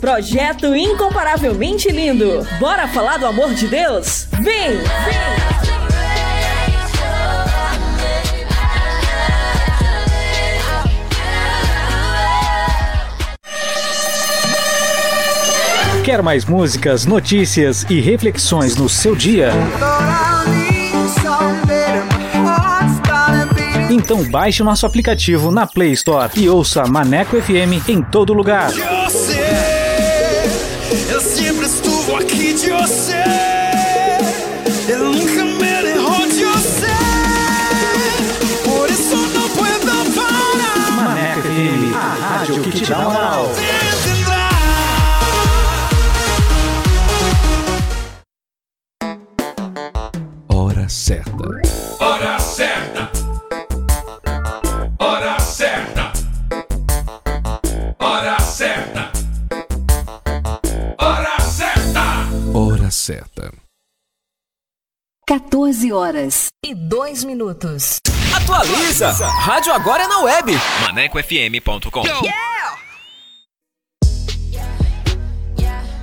Projeto incomparavelmente lindo. Bora falar do amor de Deus? Vem! Vem! Quer mais músicas, notícias e reflexões no seu dia? Então baixe nosso aplicativo na Play Store e ouça Maneco FM em todo lugar. Eu sempre estuvo aqui de você. Eu nunca me derrou de você. Por isso não puedo parar. Maneco FM, a rádio que te dá moral. 14 horas e 2 minutos. Atualiza! Rádio agora é na web. ManecoFM.com.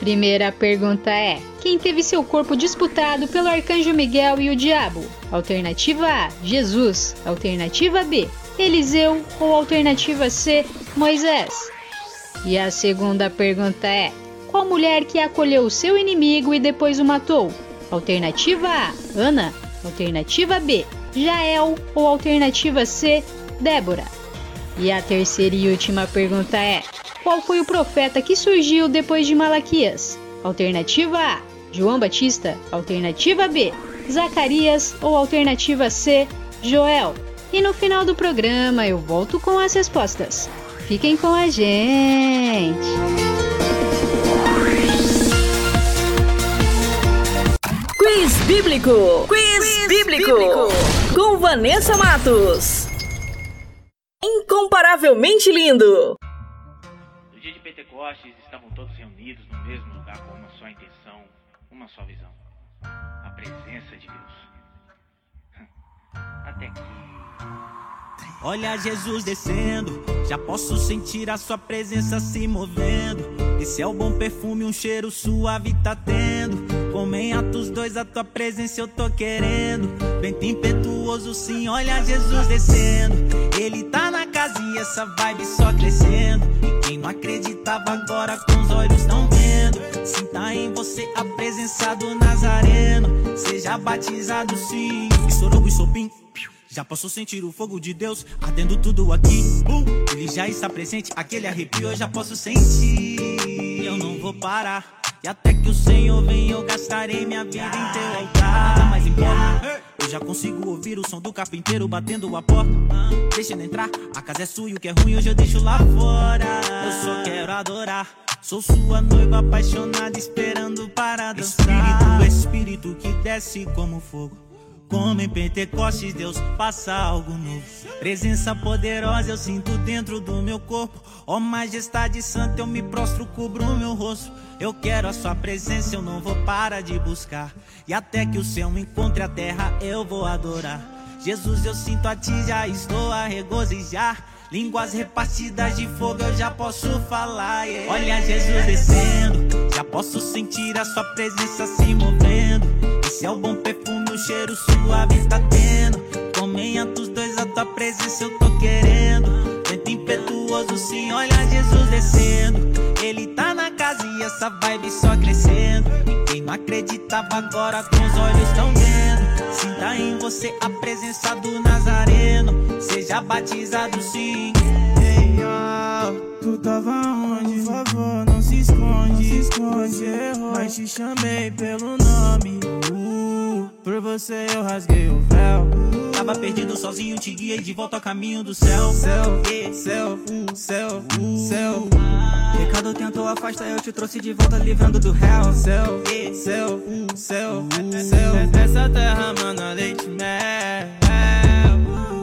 Primeira pergunta é: quem teve seu corpo disputado pelo arcanjo Miguel e o diabo? Alternativa A: Jesus. Alternativa B: Eliseu. Ou alternativa C: Moisés? E a segunda pergunta é: qual mulher que acolheu seu inimigo e depois o matou? Alternativa A: Ana. Alternativa B: Jael. Ou alternativa C: Débora? E a terceira e última pergunta é: Qual foi o profeta que surgiu depois de Malaquias? Alternativa A: João Batista. Alternativa B: Zacarias. Ou alternativa C: Joel. E no final do programa eu volto com as respostas. Fiquem com a gente! Quiz Bíblico. Quiz, bíblico. Com Vanessa Matos. Incomparavelmente lindo. Pentecostes, estavam todos reunidos no mesmo lugar com uma só intenção, uma só visão: a presença de Deus. Até que. Olha Jesus descendo, já posso sentir a sua presença se movendo. Esse é o bom perfume, um cheiro suave tá tendo. Como em Atos 2, a tua presença eu tô querendo. Vento impetuoso, sim, olha Jesus descendo. Ele tá na casa e essa vibe só crescendo. E quem não acreditava agora com os olhos tão vendo. Sinta em você a presença do Nazareno. Seja batizado, sim. E sorogo e sopim. Já posso sentir o fogo de Deus ardendo tudo aqui. Uh, ele já está presente, aquele arrepio eu já posso sentir. Eu não vou parar. E até que o Senhor venha, eu gastarei minha vida em teu altar. Nada mais importa. Eu já consigo ouvir o som do carpinteiro batendo a porta. Ah, Deixa ele entrar, a casa é sua e o que é ruim hoje eu deixo lá fora. Eu só quero adorar. Sou sua noiva apaixonada, esperando para dançar. Espírito, espírito que desce como fogo. Como em Pentecostes, Deus passa algo novo. Presença poderosa eu sinto dentro do meu corpo. Ó majestade santa, eu me prostro, cubro o meu rosto. Eu quero a sua presença, eu não vou parar de buscar. E até que o céu encontre a terra, eu vou adorar. Jesus, eu sinto a ti, já estou a regozijar. Línguas repartidas de fogo, eu já posso falar. yeah. Olha Jesus descendo, já posso sentir a sua presença se movendo. Esse é o bom perfume, cheiro suave tá tendo. Em Atos 2, a tua presença eu tô querendo. Vento impetuoso, sim, olha Jesus descendo. Ele tá na casa e essa vibe só crescendo. Quem não acreditava agora com os olhos tão vendo. Sinta em você a presença do Nazareno. Seja batizado, sim. Ei, ó, tu tava onde? Por favor, se esconde. se esconde, errou. Mas te chamei pelo nome. Uh, por você eu rasguei o véu. Tava perdido sozinho, te guiei de volta ao caminho do céu. Céu, Yeah. céu, céu, céu. Pecado tentou afastar, eu te trouxe de volta, livrando do réu. Céu, céu, céu, céu. Essa terra, mano, leite mel.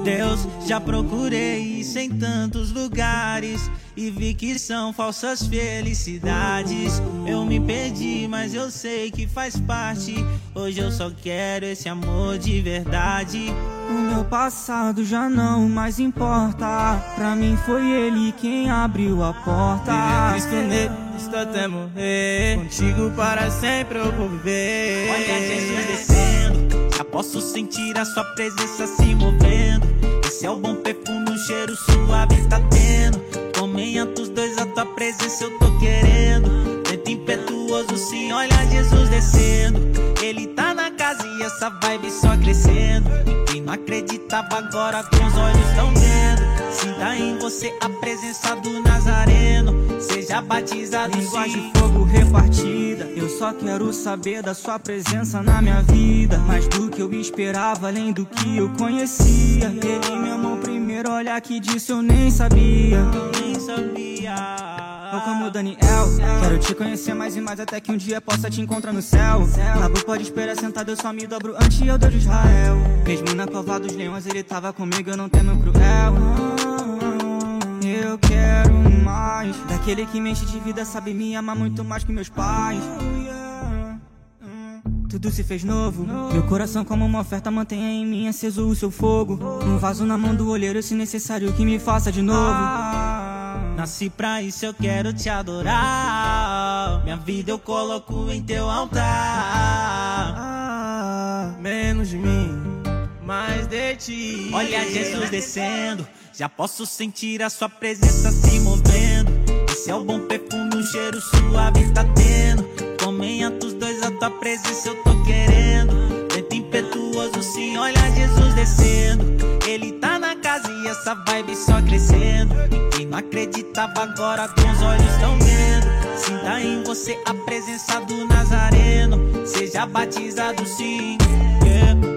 Deus, já procurei isso em tantos lugares e vi que são falsas felicidades. Eu me perdi, mas eu sei que faz parte. Hoje eu só quero esse amor de verdade. O meu passado já não mais importa. Pra mim foi ele quem abriu a porta. Cristo nele, até morrer. Contigo para sempre eu vou viver. Olha Jesus descendo, já posso sentir a sua presença se movendo. Esse é bom perfume, um cheiro suave tá tendo. Em Atos 2, a tua presença eu tô querendo. Vento impetuoso, sim, olha Jesus descendo. Ele tá na casa e essa vibe só crescendo. E quem não acreditava agora com os olhos tão vendo. Sinta em você a presença do Nazareno. Seja batizado, Língua sim. de fogo repartida. Eu só quero saber da sua presença na minha vida. Mais do que eu esperava, além do que eu conhecia. Ele me amou primeiro, olha que disso eu nem sabia. Nem sabia. Eu como Daniel, quero te conhecer mais e mais até que um dia possa te encontrar no céu. Nabu pode esperar sentado, eu só me dobro ante eu Deus de Israel. Mesmo na cova dos leões, ele tava comigo, eu não temo cruel. Eu quero mais daquele que me enche de vida, sabe me amar muito mais que meus pais. Tudo se fez novo. Meu coração, como uma oferta, mantenha em mim aceso o seu fogo. Um vaso na mão do olheiro, se necessário, que me faça de novo. Nasci pra isso, eu quero te adorar. Minha vida eu coloco em teu altar. Ah, menos de mim, mais de ti. Olha Jesus descendo, já posso sentir a sua presença se movendo. Esse é o bom perfume, um cheiro suave tá tendo. 2, a tua presença eu tô querendo. Impetuoso, sim, olha Jesus descendo. Ele tá na casa e essa vibe só crescendo. Quem não acreditava agora com os olhos estão vendo. Sinta em você a presença do Nazareno. Seja batizado sim. yeah.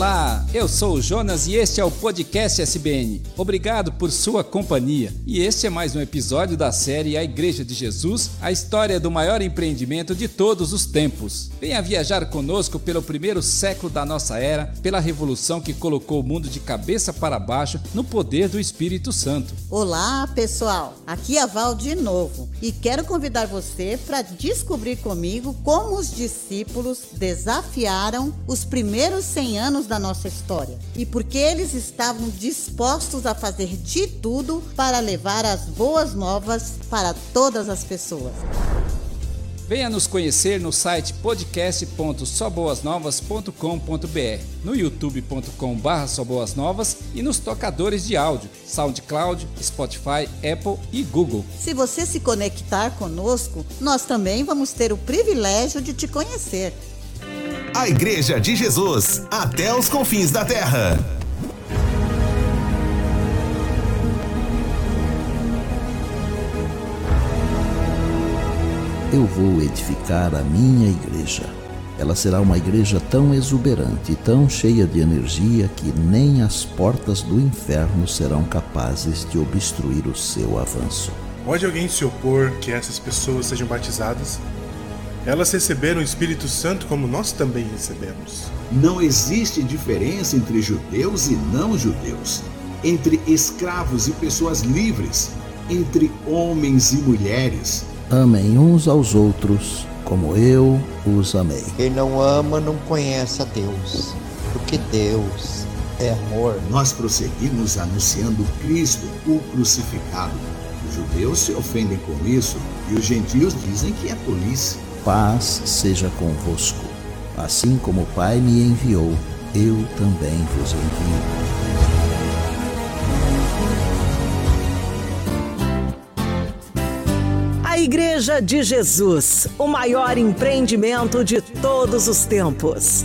Olá, eu sou o Jonas e este é o podcast SBN. Obrigado por sua companhia. E este é mais um episódio da série A Igreja de Jesus, a história do maior empreendimento de todos os tempos. Venha viajar conosco pelo primeiro século da nossa era, pela revolução que colocou o mundo de cabeça para baixo no poder do Espírito Santo. Olá, pessoal. Aqui é a Val de novo e quero convidar você para descobrir comigo como os discípulos desafiaram os primeiros 100 anos da nossa história e porque eles estavam dispostos a fazer de tudo para levar as boas novas para todas as pessoas. Venha nos conhecer no site podcast.soboasnovas.com.br, no youtube.com.br soboasnovas e nos tocadores de áudio, SoundCloud, Spotify, Apple e Google. Se você se conectar conosco, nós também vamos ter o privilégio de te conhecer. A Igreja de Jesus, até os confins da terra. Eu vou edificar a minha igreja. Ela será uma igreja tão exuberante e tão cheia de energia que nem as portas do inferno serão capazes de obstruir o seu avanço. Pode alguém se opor que essas pessoas sejam batizadas? Elas receberam o Espírito Santo como nós também recebemos. Não existe diferença entre judeus e não judeus, entre escravos e pessoas livres, entre homens e mulheres. Amem uns aos outros como eu os amei. Quem não ama não conhece a Deus, porque Deus é amor. Nós prosseguimos anunciando Cristo, o crucificado. Os judeus se ofendem com isso e os gentios dizem que é tolice. Paz seja convosco. Assim como o Pai me enviou, eu também vos envio. A Igreja de Jesus, o maior empreendimento de todos os tempos.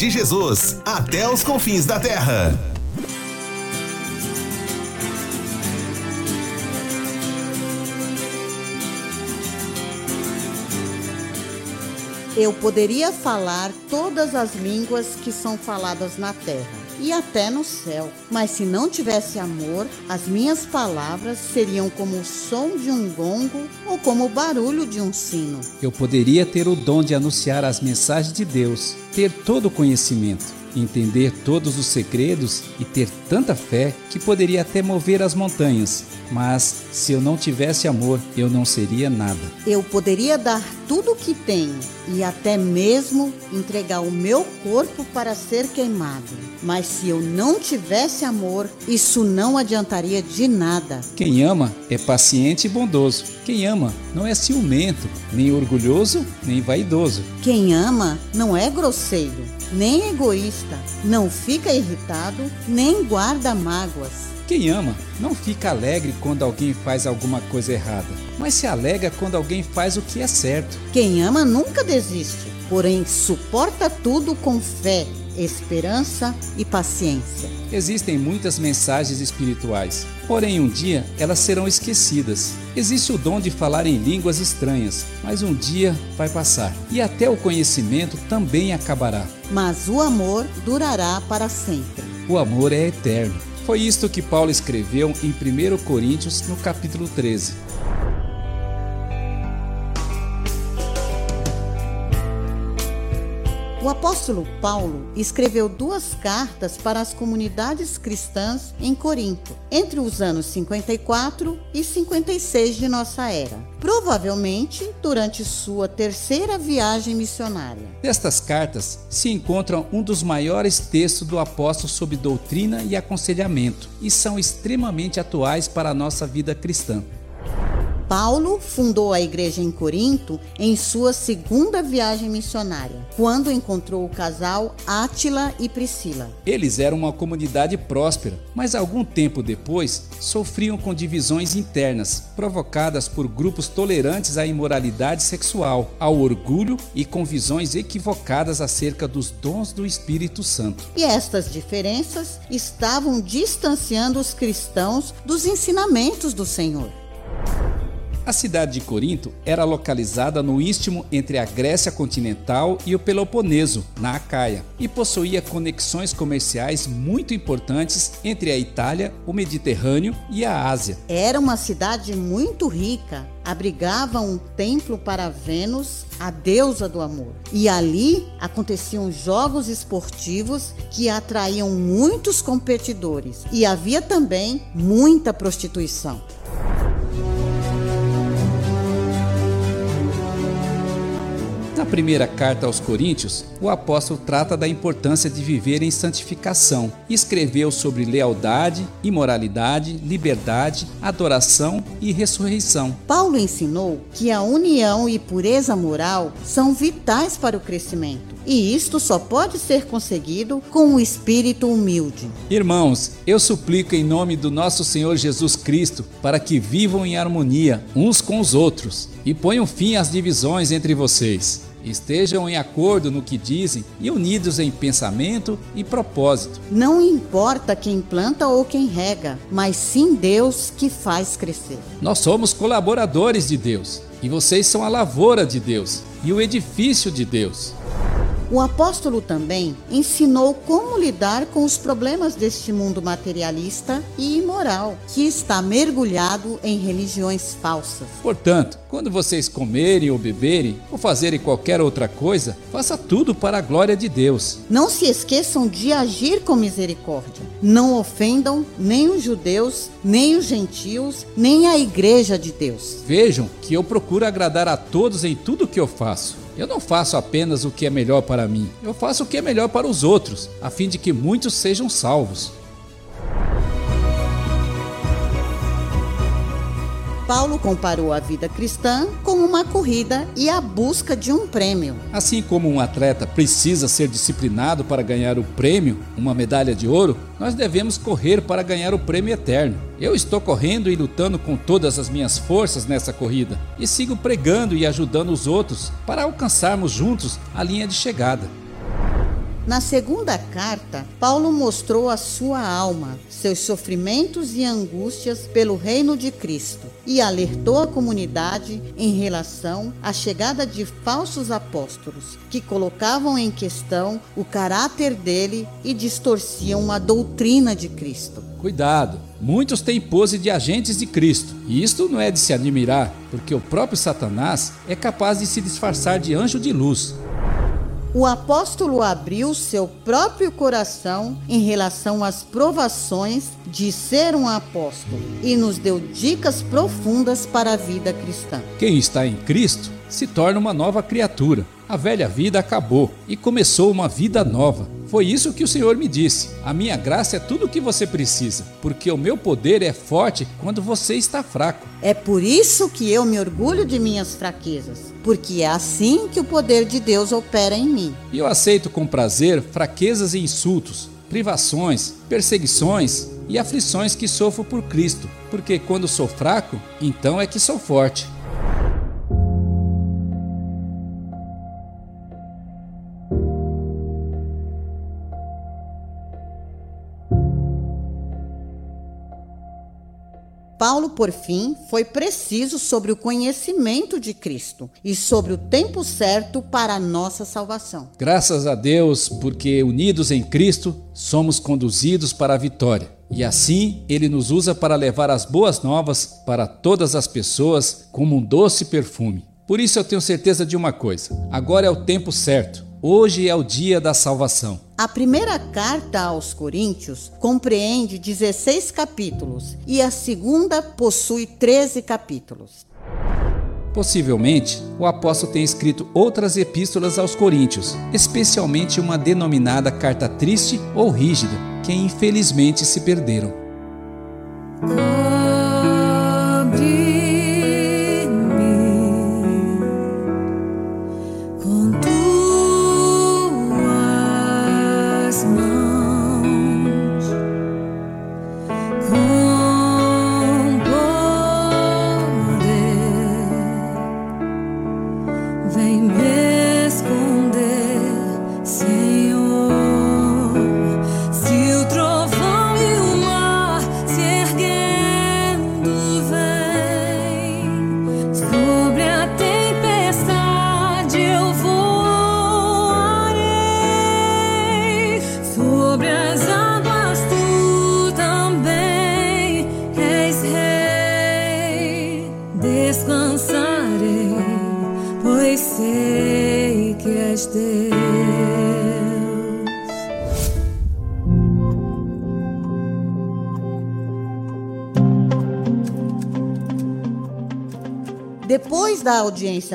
De Jesus, até os confins da terra. Eu poderia falar todas as línguas que são faladas na terra e até no céu, mas se não tivesse amor, as minhas palavras seriam como o som de um gongo ou como o barulho de um sino. Eu poderia ter o dom de anunciar as mensagens de Deus, ter todo o conhecimento, entender todos os segredos e ter tanta fé que poderia até mover as montanhas. Mas se eu não tivesse amor, eu não seria nada. Eu poderia dar tudo o que tenho e até mesmo entregar o meu corpo para ser queimado. Mas se eu não tivesse amor, isso não adiantaria de nada. Quem ama é paciente e bondoso. Quem ama não é ciumento, nem orgulhoso, nem vaidoso. Quem ama não é grosseiro, nem egoísta, não fica irritado, nem guarda mágoas. Quem ama não fica alegre quando alguém faz alguma coisa errada, mas se alegra quando alguém faz o que é certo. Quem ama nunca desiste, porém suporta tudo com fé, esperança e paciência. Existem muitas mensagens espirituais, porém um dia elas serão esquecidas. Existe o dom de falar em línguas estranhas, mas um dia vai passar e até o conhecimento também acabará. Mas o amor durará para sempre. O amor é eterno. Foi isto que Paulo escreveu em 1 Coríntios, no capítulo 13. Apóstolo Paulo escreveu duas cartas para as comunidades cristãs em Corinto, entre os anos 54 e 56 de nossa era, provavelmente durante sua terceira viagem missionária. Nestas cartas se encontram um dos maiores textos do apóstolo sobre doutrina e aconselhamento, e são extremamente atuais para a nossa vida cristã. Paulo fundou a igreja em Corinto em sua segunda viagem missionária, quando encontrou o casal Átila e Priscila. Eles eram uma comunidade próspera, mas algum tempo depois sofriam com divisões internas, provocadas por grupos tolerantes à imoralidade sexual, ao orgulho e com visões equivocadas acerca dos dons do Espírito Santo. E estas diferenças estavam distanciando os cristãos dos ensinamentos do Senhor. A cidade de Corinto era localizada no istmo entre a Grécia continental e o Peloponeso, na Acaia, e possuía conexões comerciais muito importantes entre a Itália, o Mediterrâneo e a Ásia. Era uma cidade muito rica, abrigava um templo para Vênus, a deusa do amor. E ali aconteciam jogos esportivos que atraíam muitos competidores. E havia também muita prostituição. Na primeira carta aos Coríntios, o apóstolo trata da importância de viver em santificação. Escreveu sobre lealdade, imoralidade, liberdade, adoração e ressurreição. Paulo ensinou que a união e pureza moral são vitais para o crescimento, e isto só pode ser conseguido com um espírito humilde. Irmãos, eu suplico em nome do nosso Senhor Jesus Cristo para que vivam em harmonia uns com os outros e ponham fim às divisões entre vocês. Estejam em acordo no que dizem e unidos em pensamento e propósito. Não importa quem planta ou quem rega, mas sim Deus que faz crescer. Nós somos colaboradores de Deus e vocês são a lavoura de Deus e o edifício de Deus. O apóstolo também ensinou como lidar com os problemas deste mundo materialista e imoral, que está mergulhado em religiões falsas. Portanto, quando vocês comerem ou beberem ou fazerem qualquer outra coisa, faça tudo para a glória de Deus. Não se esqueçam de agir com misericórdia. Não ofendam nem os judeus, nem os gentios, nem a igreja de Deus. Vejam que eu procuro agradar a todos em tudo que eu faço. Eu não faço apenas o que é melhor para mim, eu faço o que é melhor para os outros, a fim de que muitos sejam salvos. Paulo comparou a vida cristã com uma corrida e a busca de um prêmio. Assim como um atleta precisa ser disciplinado para ganhar o prêmio, uma medalha de ouro, nós devemos correr para ganhar o prêmio eterno. Eu estou correndo e lutando com todas as minhas forças nessa corrida e sigo pregando e ajudando os outros para alcançarmos juntos a linha de chegada. Na segunda carta, Paulo mostrou a sua alma, seus sofrimentos e angústias pelo reino de Cristo e alertou a comunidade em relação à chegada de falsos apóstolos que colocavam em questão o caráter dele e distorciam a doutrina de Cristo. Cuidado, muitos têm pose de agentes de Cristo, e isto não é de se admirar, porque o próprio Satanás é capaz de se disfarçar de anjo de luz. O apóstolo abriu seu próprio coração em relação às provações de ser um apóstolo e nos deu dicas profundas para a vida cristã. Quem está em Cristo se torna uma nova criatura. A velha vida acabou e começou uma vida nova. Foi isso que o Senhor me disse. A minha graça é tudo o que você precisa, porque o meu poder é forte quando você está fraco. É por isso que eu me orgulho de minhas fraquezas, porque é assim que o poder de Deus opera em mim. E eu aceito com prazer fraquezas e insultos, privações, perseguições e aflições que sofro por Cristo, porque quando sou fraco, então é que sou forte. Paulo, por fim, foi preciso sobre o conhecimento de Cristo e sobre o tempo certo para a nossa salvação. Graças a Deus, porque unidos em Cristo, somos conduzidos para a vitória. E assim ele nos usa para levar as boas novas para todas as pessoas como um doce perfume. Por isso eu tenho certeza de uma coisa: agora é o tempo certo. Hoje é o dia da salvação. A primeira carta aos Coríntios compreende 16 capítulos e a segunda possui 13 capítulos. Possivelmente, o apóstolo tenha escrito outras epístolas aos Coríntios, especialmente uma denominada carta triste ou rígida, que infelizmente se perderam.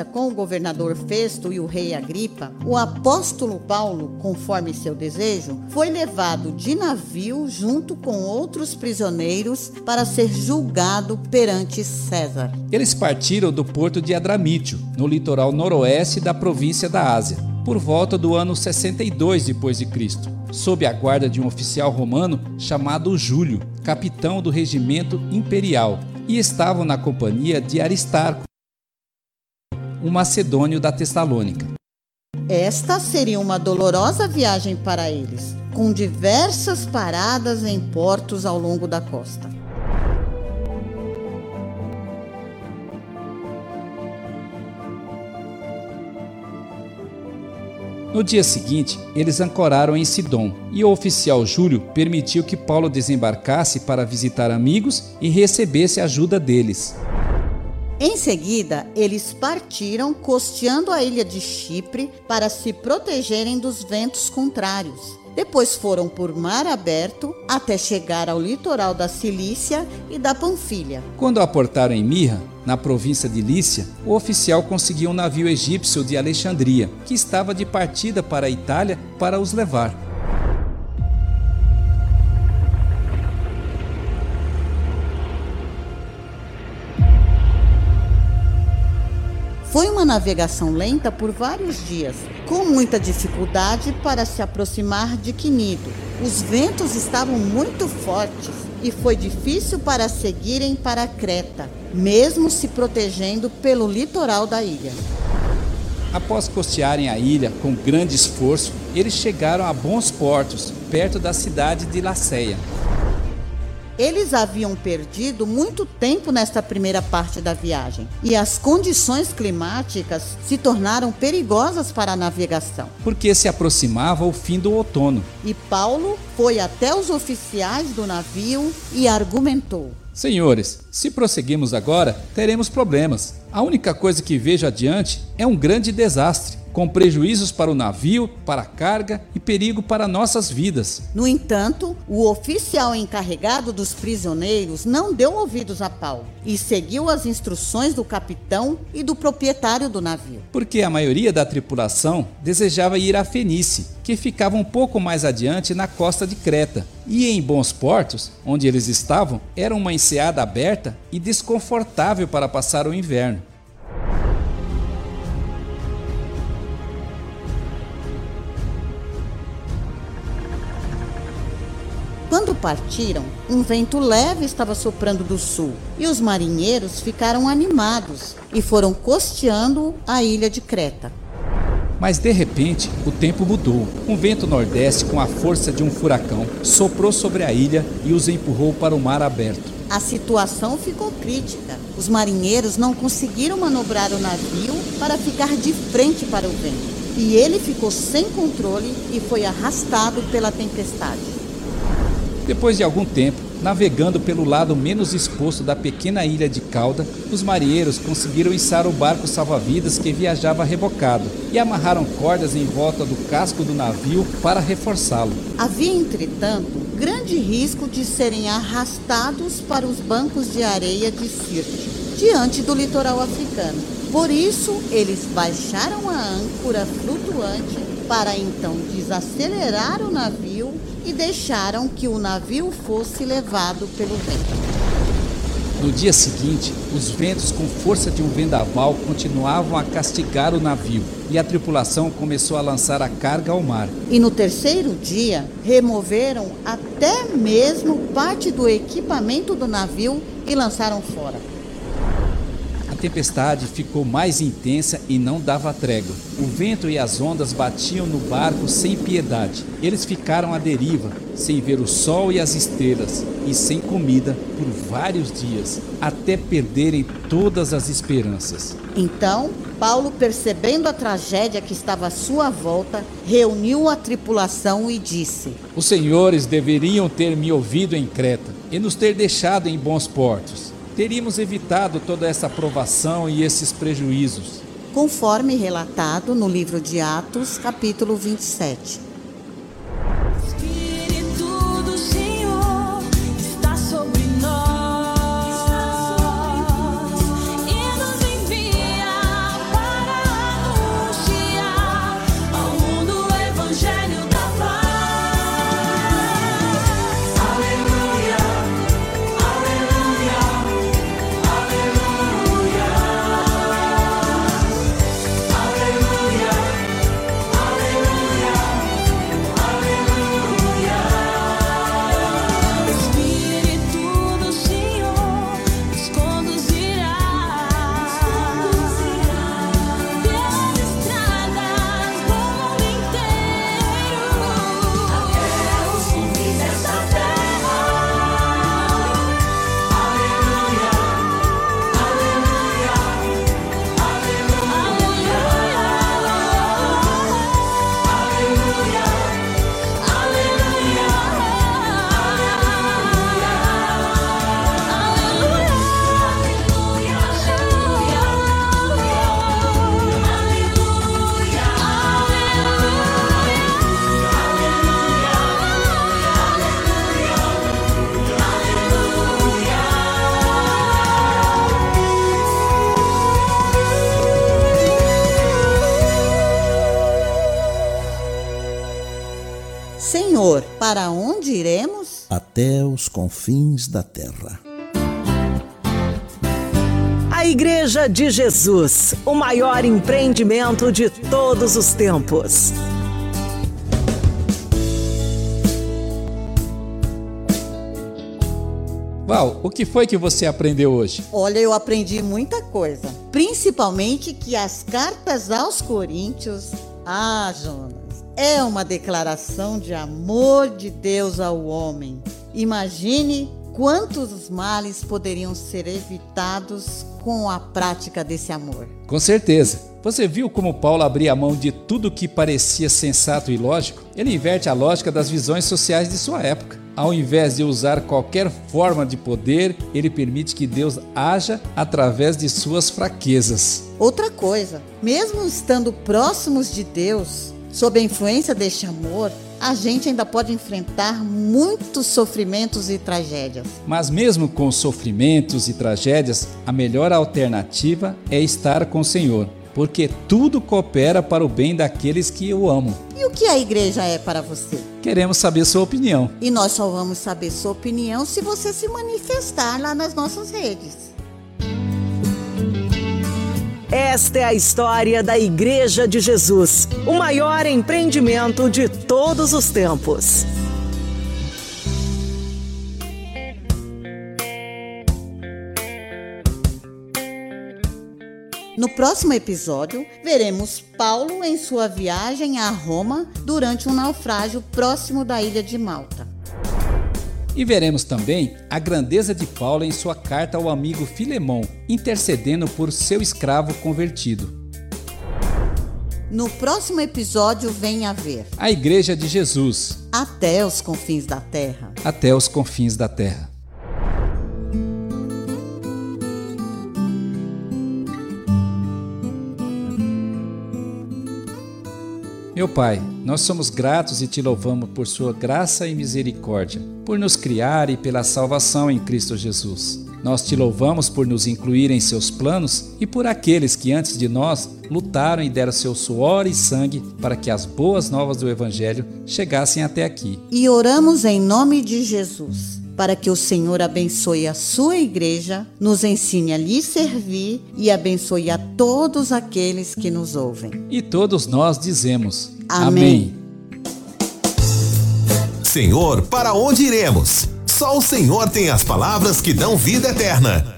Com o governador Festo e o rei Agripa, o apóstolo Paulo, conforme seu desejo, foi levado de navio junto com outros prisioneiros para ser julgado perante César. Eles partiram do porto de Adramítio, no litoral noroeste da província da Ásia, por volta do ano 62 depois de Cristo, sob a guarda de um oficial romano chamado Júlio, capitão do regimento imperial, e estavam na companhia de Aristarco, um macedônio da Tessalônica. Esta seria uma dolorosa viagem para eles, com diversas paradas em portos ao longo da costa. No dia seguinte, eles ancoraram em Sidom, e o oficial Júlio permitiu que Paulo desembarcasse para visitar amigos e recebesse ajuda deles. Em seguida, eles partiram costeando a ilha de Chipre para se protegerem dos ventos contrários. Depois foram por mar aberto até chegar ao litoral da Cilícia e da Panfilha. Quando aportaram em Mirra, na província de Lícia, o oficial conseguiu um navio egípcio de Alexandria, que estava de partida para a Itália para os levar. Navegação lenta por vários dias, com muita dificuldade para se aproximar de Quinido. Os ventos estavam muito fortes e foi difícil para seguirem para Creta, mesmo se protegendo pelo litoral da ilha. Após costearem a ilha com grande esforço, eles chegaram a bons portos, perto da cidade de Laceia. Eles haviam perdido muito tempo nesta primeira parte da viagem e as condições climáticas se tornaram perigosas para a navegação. Porque se aproximava o fim do outono. E Paulo foi até os oficiais do navio e argumentou: Senhores, se prosseguirmos agora, teremos problemas. A única coisa que vejo adiante é um grande desastre com prejuízos para o navio, para a carga e perigo para nossas vidas. No entanto, o oficial encarregado dos prisioneiros não deu ouvidos a Paulo e seguiu as instruções do capitão e do proprietário do navio. Porque a maioria da tripulação desejava ir a Fenice, que ficava um pouco mais adiante na costa de Creta. E em bons portos, onde eles estavam, era uma enseada aberta e desconfortável para passar o inverno. Quando partiram, um vento leve estava soprando do sul e os marinheiros ficaram animados e foram costeando a ilha de Creta. Mas de repente, o tempo mudou. Um vento nordeste com a força de um furacão soprou sobre a ilha e os empurrou para o mar aberto. A situação ficou crítica. Os marinheiros não conseguiram manobrar o navio para ficar de frente para o vento. E ele ficou sem controle e foi arrastado pela tempestade. Depois de algum tempo, navegando pelo lado menos exposto da pequena ilha de Cauda, os marinheiros conseguiram içar o barco salva-vidas que viajava rebocado e amarraram cordas em volta do casco do navio para reforçá-lo. Havia, entretanto, grande risco de serem arrastados para os bancos de areia de Sirte, diante do litoral africano. Por isso, eles baixaram a âncora flutuante para então desacelerar o navio e deixaram que o navio fosse levado pelo vento. No dia seguinte, os ventos com força de um vendaval continuavam a castigar o navio e a tripulação começou a lançar a carga ao mar. E no terceiro dia, removeram até mesmo parte do equipamento do navio e lançaram fora. A tempestade ficou mais intensa e não dava trégua. O vento e as ondas batiam no barco sem piedade. Eles ficaram à deriva, sem ver o sol e as estrelas, e sem comida por vários dias, até perderem todas as esperanças. Então, Paulo, percebendo a tragédia que estava à sua volta, reuniu a tripulação e disse: Os senhores deveriam ter me ouvido em Creta e nos ter deixado em bons portos teríamos evitado toda essa provação e esses prejuízos. Conforme relatado no livro de Atos, capítulo 27. Até os confins da terra. A Igreja de Jesus, o maior empreendimento de todos os tempos. Val, o que foi que você aprendeu hoje? Olha, eu aprendi muita coisa. Principalmente que as cartas aos Coríntios. Ah, Jonas, é uma declaração de amor de Deus ao homem. Imagine quantos males poderiam ser evitados com a prática desse amor. Com certeza. Você viu como Paulo abria mão de tudo que parecia sensato e lógico? Ele inverte a lógica das visões sociais de sua época. Ao invés de usar qualquer forma de poder, ele permite que Deus haja através de suas fraquezas. Outra coisa, mesmo estando próximos de Deus, sob a influência deste amor, a gente ainda pode enfrentar muitos sofrimentos e tragédias. Mas mesmo com sofrimentos e tragédias, a melhor alternativa é estar com o Senhor, porque tudo coopera para o bem daqueles que o amam. E o que a igreja é para você? Queremos saber sua opinião. E nós só vamos saber sua opinião se você se manifestar lá nas nossas redes. Esta é a história da Igreja de Jesus, o maior empreendimento de todos os tempos. No próximo episódio, veremos Paulo em sua viagem a Roma durante um naufrágio próximo da ilha de Malta. E veremos também a grandeza de Paulo em sua carta ao amigo Filemão, intercedendo por seu escravo convertido. No próximo episódio, venha ver A Igreja de Jesus, Até os confins da terra. até os confins da terra. Meu Pai, nós somos gratos e te louvamos por sua graça e misericórdia, por nos criar e pela salvação em Cristo Jesus. Nós te louvamos por nos incluir em seus planos e por aqueles que antes de nós lutaram e deram seu suor e sangue para que as boas novas do Evangelho chegassem até aqui. E oramos em nome de Jesus, para que o Senhor abençoe a sua igreja, nos ensine a lhe servir e abençoe a todos aqueles que nos ouvem. E todos nós dizemos: Amém. Senhor, para onde iremos? Só o Senhor tem as palavras que dão vida eterna.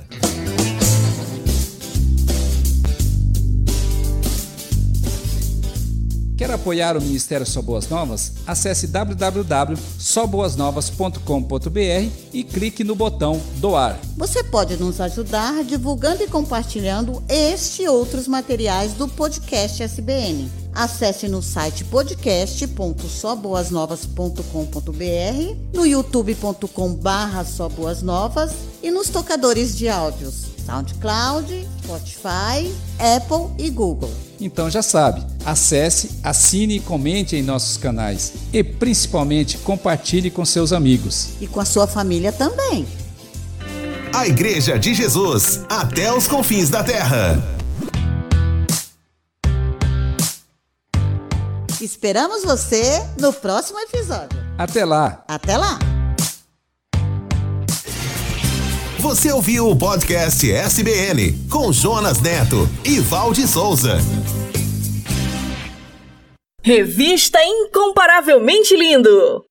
Apoiar o Ministério Só Boas Novas? Acesse www.soboasnovas.com.br e clique no botão doar. Você pode nos ajudar divulgando e compartilhando este e outros materiais do podcast SBN. Acesse no site podcast.soboasnovas.com.br, no youtube.com barra Novas e nos tocadores de áudios SoundCloud, Spotify, Apple e Google. Então já sabe, acesse, assine e comente em nossos canais e principalmente compartilhe com seus amigos. E com a sua família também. A Igreja de Jesus, até os confins da terra. Esperamos você no próximo episódio. Até lá! Até lá! Você ouviu o podcast SBN com Jonas Neto e Valde Souza. Revista Incomparavelmente Lindo.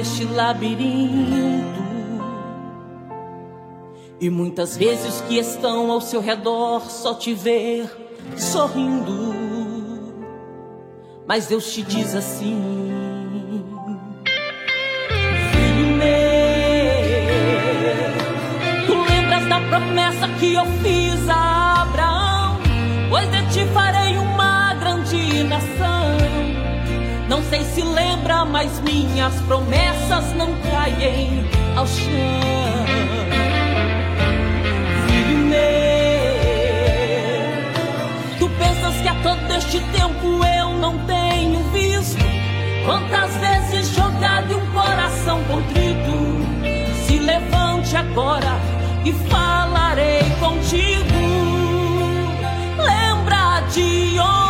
Este labirinto. E muitas vezes os que estão ao seu redor só te ver sorrindo. Mas Deus te diz assim: Filho meu, tu lembras da promessa que eu fiz a se lembra, mas minhas promessas não caem ao chão. Filho meu, tu pensas que há todo este tempo eu não tenho visto quantas vezes jogado um coração contrito. Se levante agora e falarei contigo. Lembra de onde?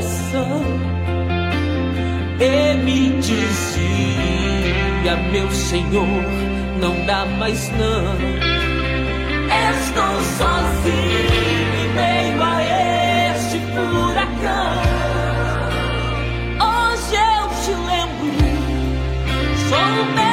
Coração e me dizia, meu Senhor, não dá mais não. Estou sozinho em meio a este furacão. Hoje eu te lembro, sou o mesmo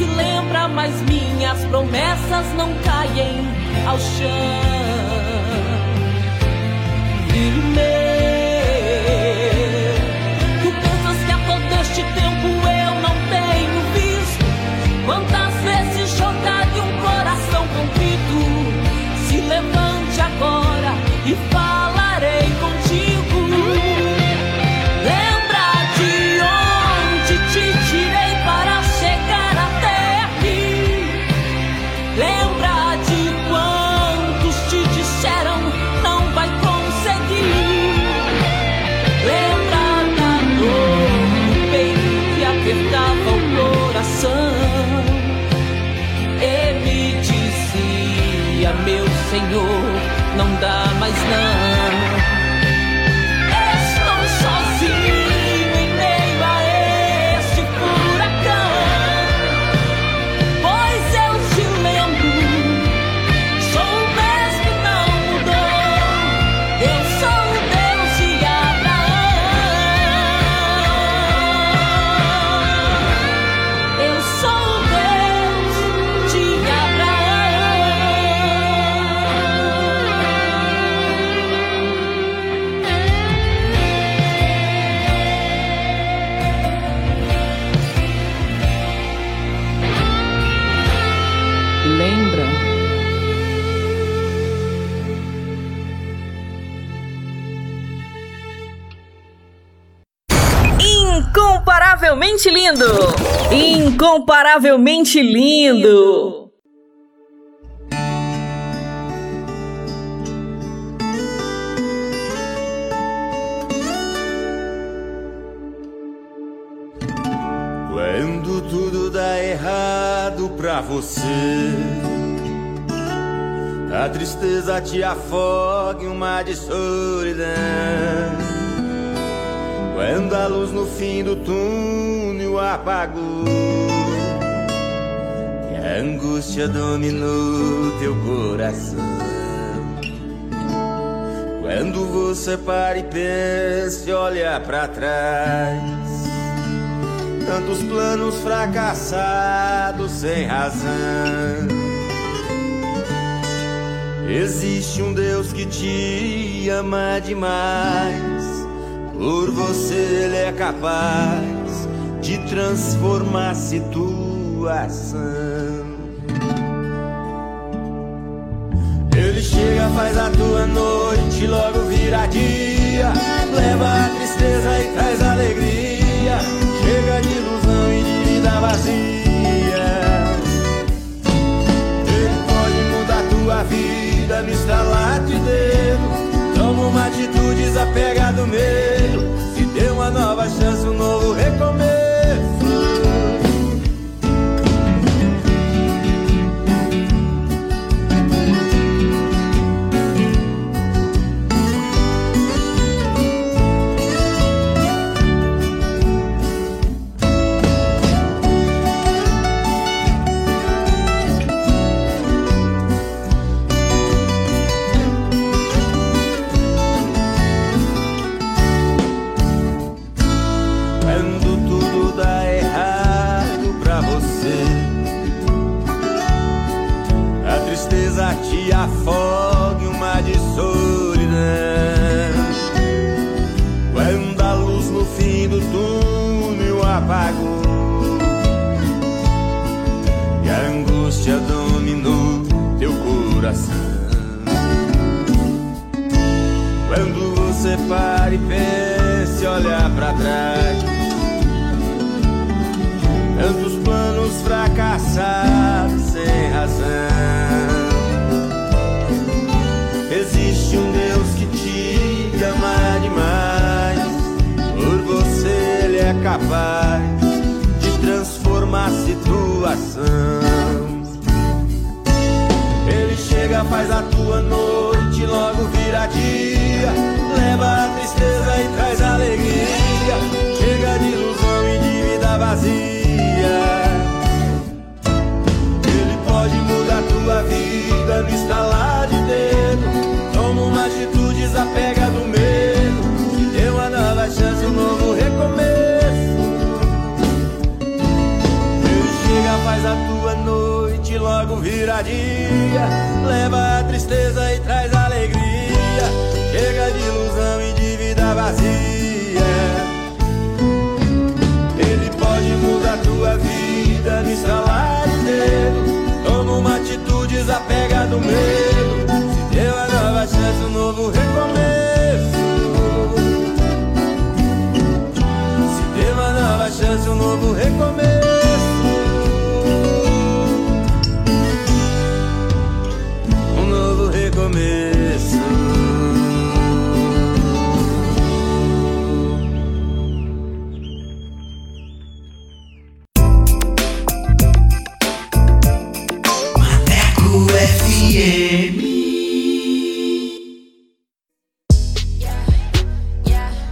se lembra, mas minhas promessas não caem ao chão. Incomparavelmente lindo! Quando tudo dá errado pra você, a tristeza te afoga em um mar de solidão. Quando a luz no fim do túnel apagou angústia dominou teu coração. Quando você para e pensa e olha pra trás tantos planos fracassados sem razão. Existe um Deus que te ama demais, por você Ele é capaz de transformar situação. Ele chega, faz a tua noite, logo vira dia, leva a tristeza e traz alegria. Chega de ilusão e de vida vazia. Ele pode mudar tua vida no estalar de dedo. Toma uma atitude, desapega do medo. Se dê uma nova chance, um novo recomeço. Situação. Ele chega, faz a tua noite, vira dia. Leva a tristeza e traz alegria. Chega de ilusão e de vida vazia. Ele pode mudar tua vida de dedo. Toma uma atitude, desapega do medo. Se deu a nova chance, um novo recomeço. Se deu a nova chance, um novo recomeço.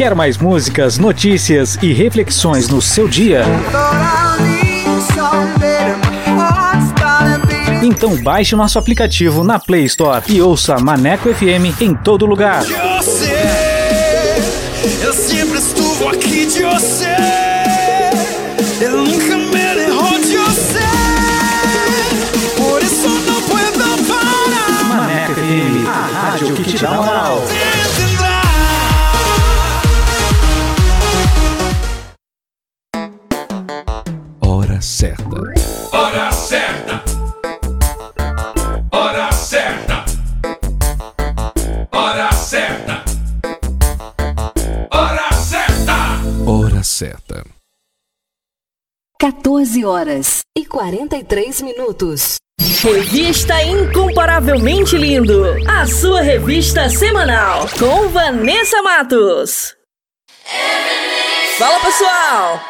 Quer mais músicas, notícias e reflexões no seu dia? Então baixe nosso aplicativo na Play Store e ouça Maneco FM em todo lugar. Eu sempre aqui de você. Eu nunca me. Maneco FM, a rádio que te dá moral. Certa. Hora certa. Hora certa. Hora certa. Hora certa. Hora certa. 14 horas e 43 minutos. Revista Incomparavelmente Lindo, a sua revista semanal com Vanessa Matos. Fala pessoal,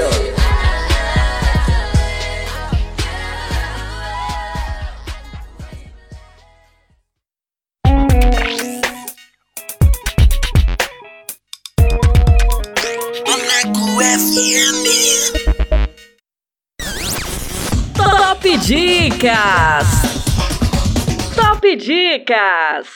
FM. Top Dicas! Top Dicas!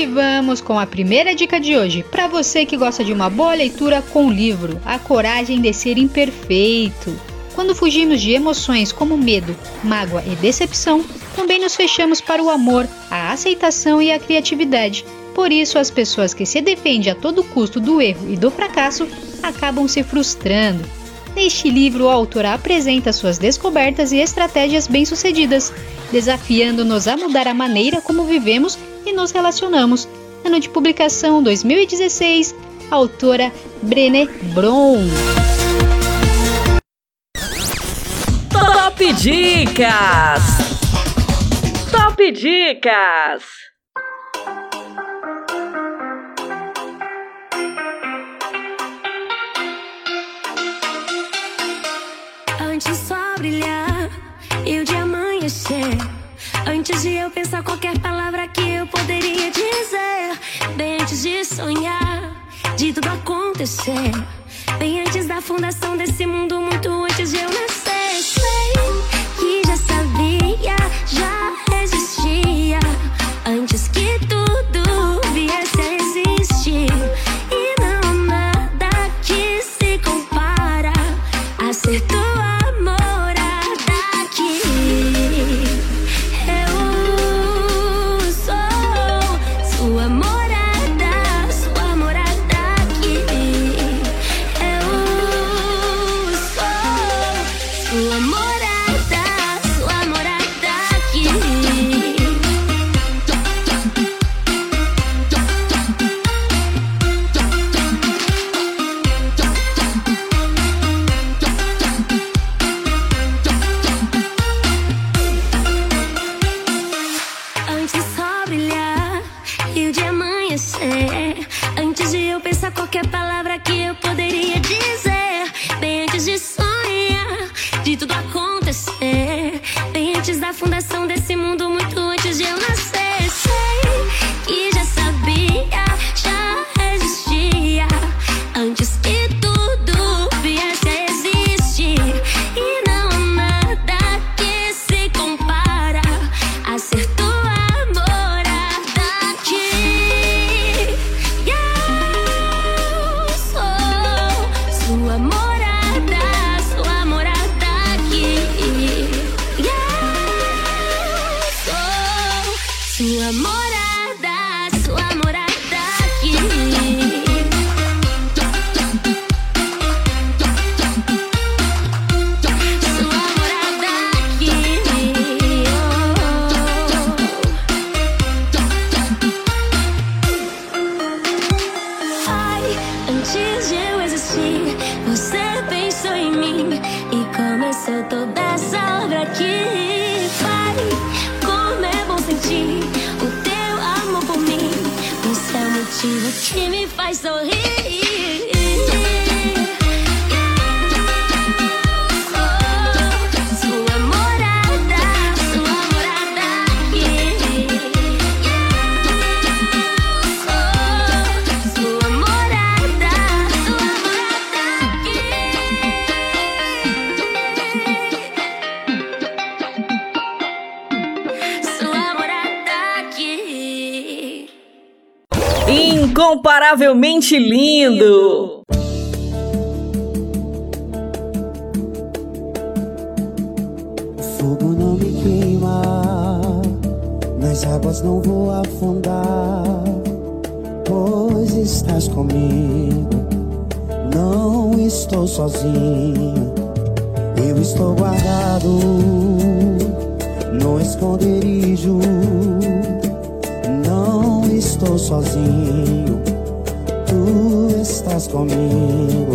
E vamos com a primeira dica de hoje, para você que gosta de uma boa leitura com livro, A Coragem de Ser Imperfeito. Quando fugimos de emoções como medo, mágoa e decepção, também nos fechamos para o amor, a aceitação e a criatividade. Por isso, as pessoas que se defendem a todo custo do erro e do fracasso acabam se frustrando. Neste livro, o autor apresenta suas descobertas e estratégias bem-sucedidas, desafiando-nos a mudar a maneira como vivemos e nos relacionamos. Ano de publicação 2016, autora Brené Brown. Top Dicas! Top Dicas! Antes só brilhar e o dia amanhecer. Antes de eu pensar qualquer palavra que eu poderia dizer, bem antes de sonhar, de tudo acontecer, bem antes da fundação desse mundo, muito antes de eu nascer. Sei. Gente lindo! Fogo não me queima, nas águas não vou afundar, pois estás comigo, não estou sozinho, eu estou guardado no esconderijo, não estou sozinho comigo.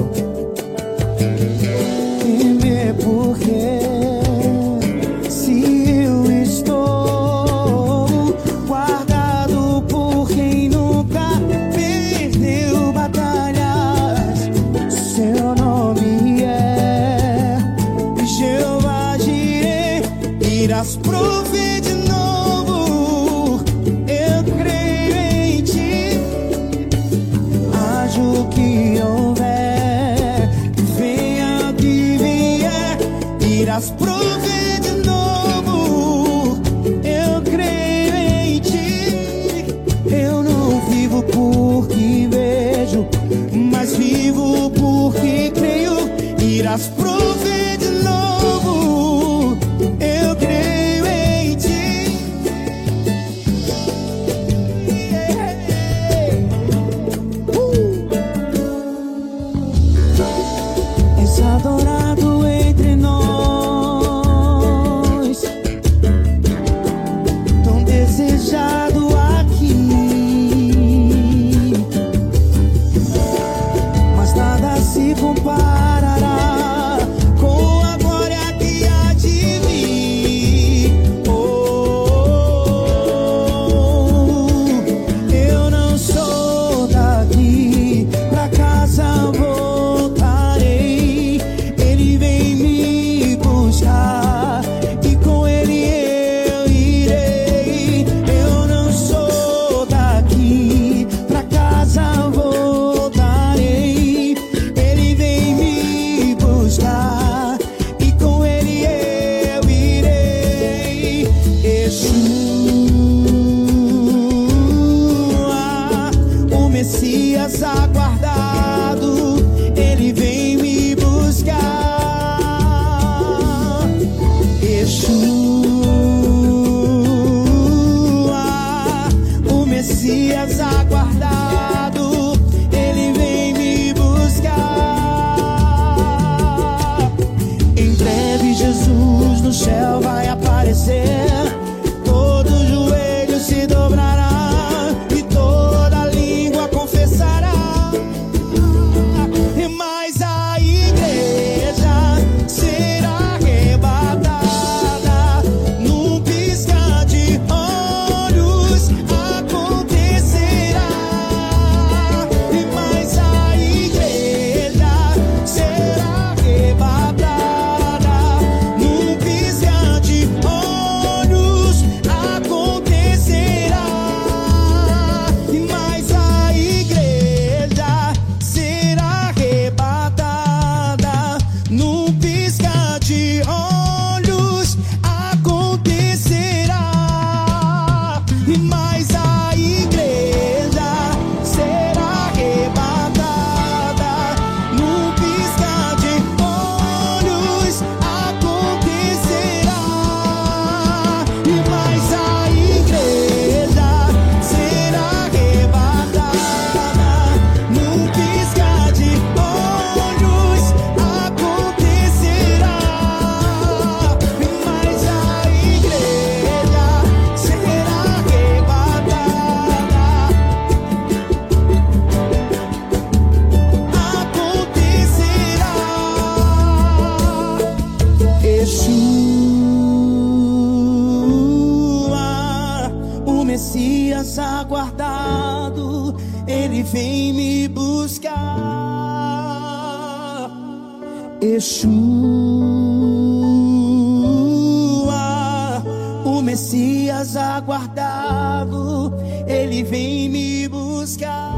Yeshua, o Messias aguardado, ele vem me buscar.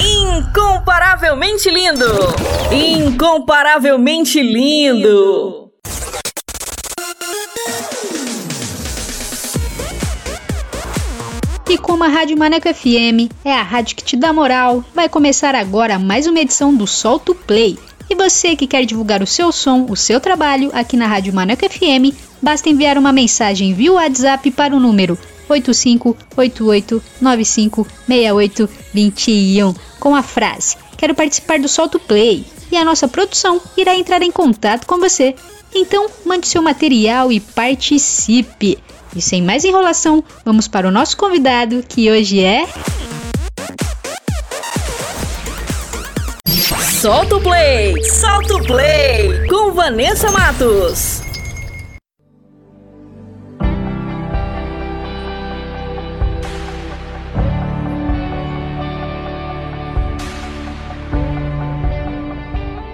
Incomparavelmente lindo! Incomparavelmente lindo. E como a Rádio Maneco FM é a rádio que te dá moral, vai começar agora mais uma edição do Solto Play. E você que quer divulgar o seu som, o seu trabalho aqui na Rádio Maneco FM, basta enviar uma mensagem via WhatsApp para o número 8588956821 com a frase Quero participar do Solto Play e a nossa produção irá entrar em contato com você. Então, mande seu material e participe. E sem mais enrolação, vamos para o nosso convidado que hoje é. Solta o play! Solta o play! Com Vanessa Matos.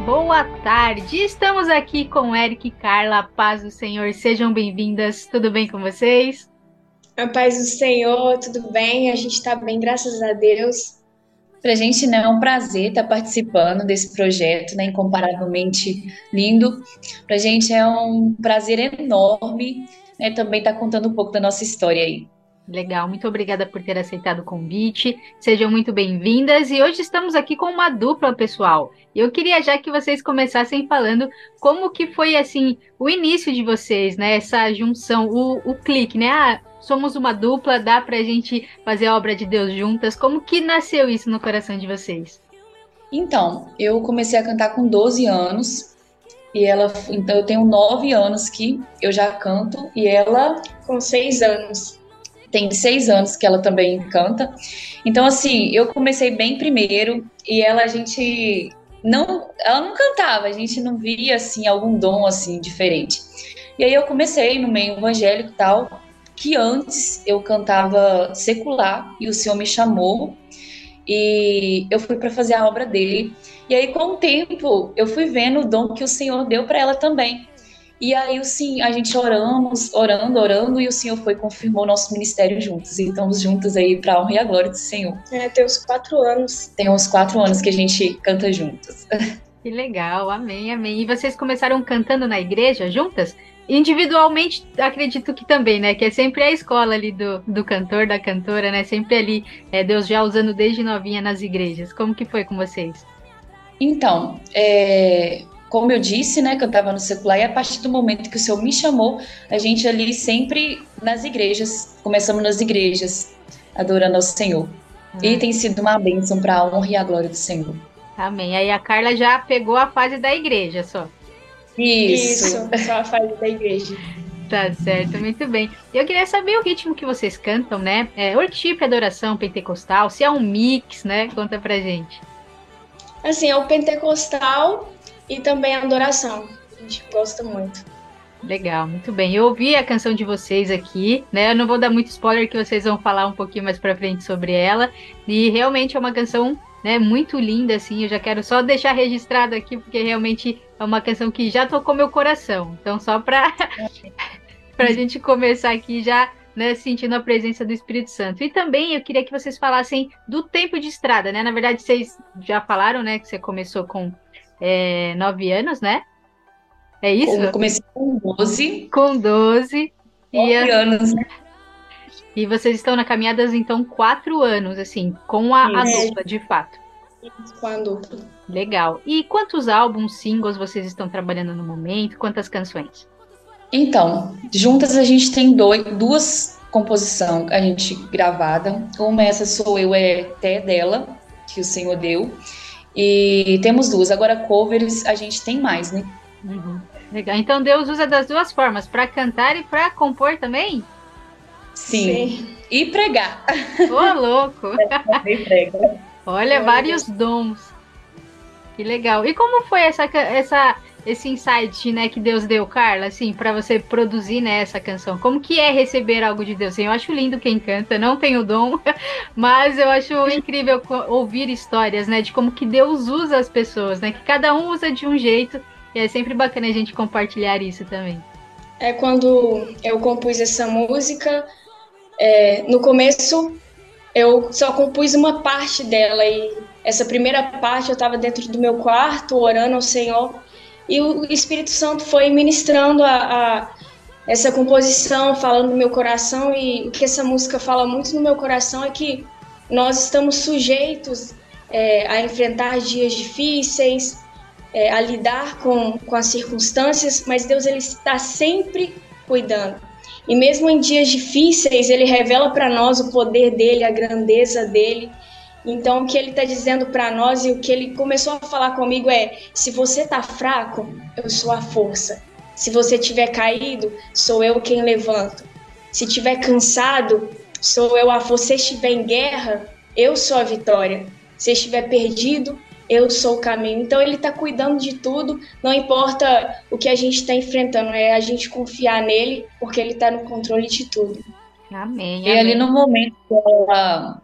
Boa tarde, estamos aqui com Eric e Carla, paz do Senhor, sejam bem-vindas, tudo bem com vocês? A paz do Senhor, tudo bem? A gente está bem, graças a Deus. Pra gente né, é um prazer estar participando desse projeto, né, incomparavelmente lindo. Pra gente é um prazer enorme né, também estar contando um pouco da nossa história aí. Legal, muito obrigada por ter aceitado o convite. Sejam muito bem-vindas e hoje estamos aqui com uma dupla, pessoal. Eu queria já que vocês começassem falando como que foi assim o início de vocês, né? Essa junção, o, o clique, né? Ah, somos uma dupla, dá pra gente fazer a obra de Deus juntas. Como que nasceu isso no coração de vocês? Então, eu comecei a cantar com 12 anos e ela, então eu tenho 9 anos que eu já canto e ela com 6 anos tem seis anos que ela também canta. Então, assim, eu comecei bem primeiro e ela, a gente não, ela não cantava, a gente não via, assim, algum dom, assim, diferente. E aí eu comecei no meio evangélico e tal, que antes eu cantava secular e o Senhor me chamou e eu fui para fazer a obra dele. E aí, com o tempo, eu fui vendo o dom que o Senhor deu para ela também. E aí, sim, a gente oramos, orando, orando, e o Senhor foi confirmou nosso ministério juntos. E estamos juntos aí para a honra e a glória do Senhor. É, tem uns quatro anos. Tem uns quatro anos que a gente canta juntos. Que legal, amém, amém. E vocês começaram cantando na igreja juntas? Individualmente, acredito que também, né? Que é sempre a escola ali do, do cantor, da cantora, né? Sempre ali, é, Deus já usando desde novinha nas igrejas. Como que foi com vocês? Então, é, como eu disse, né, cantava no secular, e a partir do momento que o Senhor me chamou, a gente ali sempre nas igrejas, começamos nas igrejas, adorando ao Senhor. Uhum. E tem sido uma bênção para a honra e a glória do Senhor. Amém. Aí a Carla já pegou a fase da igreja só. Isso. Isso, só a fase da igreja. Tá certo, muito bem. Eu queria saber o ritmo que vocês cantam, né? É worship, adoração, pentecostal, se é um mix, né? Conta pra gente. Assim, é o pentecostal e também a adoração. A gente gosta muito. Legal, muito bem. Eu ouvi a canção de vocês aqui, né? Eu não vou dar muito spoiler que vocês vão falar um pouquinho mais para frente sobre ela. E realmente é uma canção, né, muito linda assim. Eu já quero só deixar registrado aqui porque realmente é uma canção que já tocou meu coração. Então só para para a gente começar aqui já né, sentindo a presença do Espírito Santo. E também eu queria que vocês falassem do tempo de estrada, né? Na verdade, vocês já falaram, né, que você começou com é, nove anos, né? É isso? Eu comecei com 12. Com 12. Nove e anos, né? E vocês estão na caminhada, então, quatro anos, assim, com a, a dupla, de fato. Com a dupla. Legal. E quantos álbuns, singles vocês estão trabalhando no momento? Quantas canções? Então, juntas a gente tem dois, duas composições a gente gravada. Uma essa sou eu, é até dela, que o Senhor deu. E temos duas. Agora, covers a gente tem mais, né? Uhum. Legal. Então Deus usa das duas formas, para cantar e para compor também? Sim. Sim. E pregar. Ô, louco! É, prega. Olha, vários dons. Que legal. E como foi essa, essa esse insight, né, que Deus deu, Carla, assim, para você produzir né, essa canção? Como que é receber algo de Deus? Assim, eu acho lindo quem canta, não tenho dom, mas eu acho incrível ouvir histórias, né, de como que Deus usa as pessoas, né, que cada um usa de um jeito, e é sempre bacana a gente compartilhar isso também. É quando eu compus essa música, é, no começo eu só compus uma parte dela e essa primeira parte eu estava dentro do meu quarto orando ao Senhor e o Espírito Santo foi ministrando a, a, essa composição, falando no meu coração. E o que essa música fala muito no meu coração é que nós estamos sujeitos é, a enfrentar dias difíceis, é, a lidar com, com as circunstâncias, mas Deus ele está sempre cuidando. E mesmo em dias difíceis, ele revela para nós o poder dele, a grandeza dele. Então, o que ele está dizendo para nós e o que ele começou a falar comigo é: se você está fraco, eu sou a força. Se você tiver caído, sou eu quem levanto. Se tiver cansado, sou eu a força. Se estiver em guerra, eu sou a vitória. Se estiver perdido, eu sou o caminho. Então ele está cuidando de tudo, não importa o que a gente está enfrentando, é a gente confiar nele, porque ele está no controle de tudo. Amém. E ali no momento que ela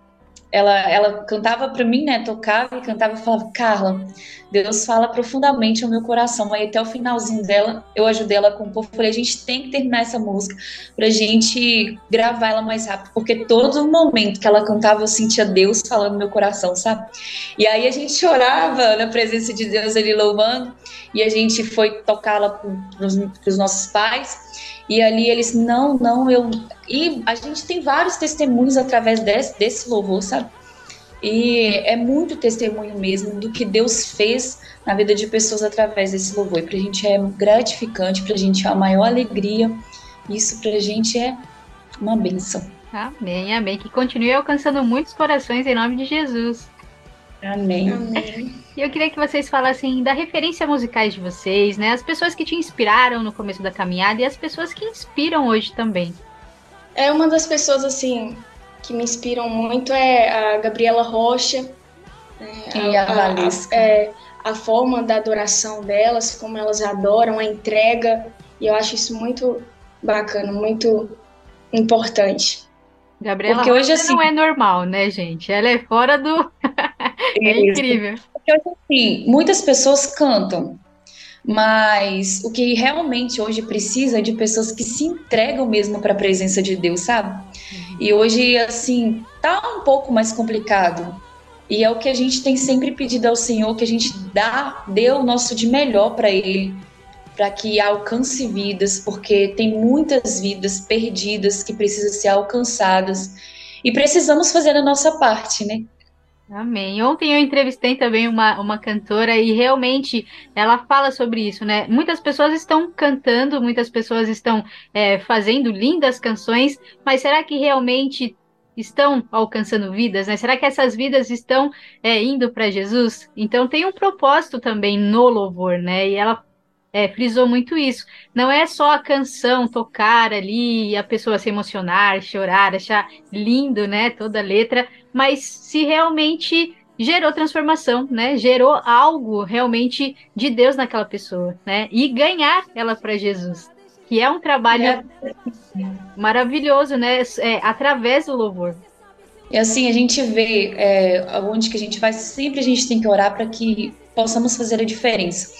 ela, ela cantava para mim, né? Tocava e cantava e falava, Carla, Deus fala profundamente ao meu coração. Aí até o finalzinho dela, eu ajudei ela a compor. Falei, a gente tem que terminar essa música pra gente gravar ela mais rápido, porque todo momento que ela cantava eu sentia Deus falando no meu coração, sabe? E aí a gente chorava na presença de Deus ali louvando, e a gente foi tocá-la pros, pros nossos pais. E ali eles, não, não, eu. E a gente tem vários testemunhos através desse, desse louvor, sabe? E é muito testemunho mesmo do que Deus fez na vida de pessoas através desse louvor. E pra gente é gratificante, pra gente é a maior alegria. Isso pra gente é uma benção. Amém, amém. Que continue alcançando muitos corações em nome de Jesus. Amém. Amém. E eu queria que vocês falassem da referência musicais de vocês, né? As pessoas que te inspiraram no começo da caminhada e as pessoas que inspiram hoje também. É uma das pessoas assim que me inspiram muito é a Gabriela Rocha. É, E a Valesca. é, a forma da adoração delas, como elas adoram, a entrega. E eu acho isso muito bacana, muito importante. Gabriela Porque hoje, Rocha assim- não é normal, né, gente? Ela é fora do. é Isso. incrível. Porque assim, muitas pessoas cantam, mas o que realmente hoje precisa é de pessoas que se entregam mesmo para a presença de Deus, sabe? E hoje, assim, tá um pouco mais complicado. E é o que a gente tem sempre pedido ao Senhor, que a gente dá, dê o nosso de melhor para Ele, para que alcance vidas, porque tem muitas vidas perdidas que precisam ser alcançadas. E precisamos fazer a nossa parte, né? Amém. Ontem eu entrevistei também uma, uma cantora e realmente ela fala sobre isso, né? Muitas pessoas estão cantando, muitas pessoas estão é, fazendo lindas canções, mas será que realmente estão alcançando vidas, né? Será que essas vidas estão é, indo para Jesus? Então tem um propósito também no louvor, né? E ela é, frisou muito isso. Não é só a canção tocar ali a pessoa se emocionar, chorar, achar lindo, né? Toda a letra, mas se realmente gerou transformação, né? Gerou algo realmente de Deus naquela pessoa, né? E ganhar ela para Jesus, que é um trabalho maravilhoso, né? É, através do louvor. E assim, a gente vê é, onde que a gente vai, sempre a gente tem que orar para que possamos fazer a diferença.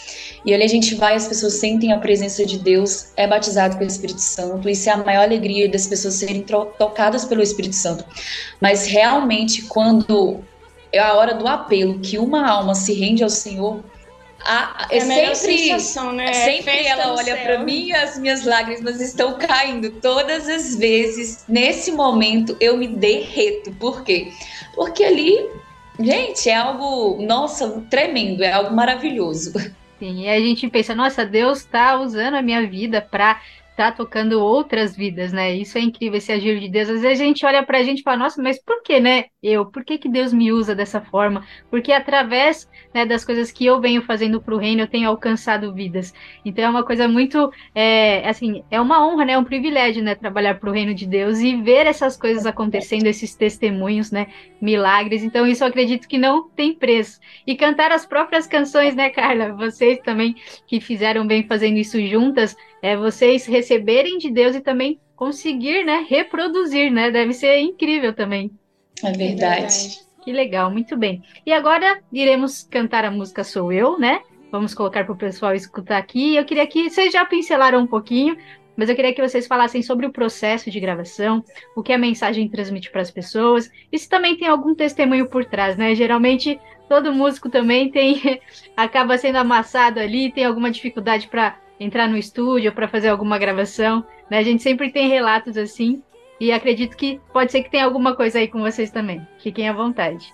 E ali a gente vai, as pessoas sentem a presença de Deus, é batizado pelo Espírito Santo, isso é a maior alegria das pessoas serem tocadas pelo Espírito Santo. Mas realmente, quando é a hora do apelo, que uma alma se rende ao Senhor, a, É melhor sempre, sensação, né? É sempre ela olha para mim e as minhas lágrimas estão caindo todas as vezes. Nesse momento eu me derreto. Por quê? Porque ali, gente, é algo, nossa, tremendo, é algo maravilhoso. Sim, e a gente pensa, nossa, Deus está usando a minha vida para tá tocando outras vidas, né? Isso é incrível, esse agir de Deus. Às vezes a gente olha pra gente e fala, nossa, mas por que, né? Eu, por que, que Deus me usa dessa forma? Porque através né, das coisas que eu venho fazendo pro reino, eu tenho alcançado vidas. Então é uma coisa muito, é, assim, é uma honra, né? É um privilégio, né? Trabalhar pro reino de Deus e ver essas coisas acontecendo, esses testemunhos, né? Milagres. Então isso eu acredito que não tem preço. E cantar as próprias canções, né, Carla? Vocês também que fizeram bem fazendo isso juntas, é vocês receberem de Deus e também conseguir, né, reproduzir, né? Deve ser incrível também. É verdade. Que legal, muito bem. E agora iremos cantar a música Sou Eu, né? Vamos colocar para o pessoal escutar aqui. Eu queria que vocês já pincelaram um pouquinho, mas eu queria que vocês falassem sobre o processo de gravação, o que a mensagem transmite para as pessoas, e se também tem algum testemunho por trás, né? Geralmente todo músico também tem acaba sendo amassado ali, tem alguma dificuldade para entrar no estúdio para fazer alguma gravação, né? A gente sempre tem relatos assim e acredito que pode ser que tenha alguma coisa aí com vocês também. Fiquem à vontade.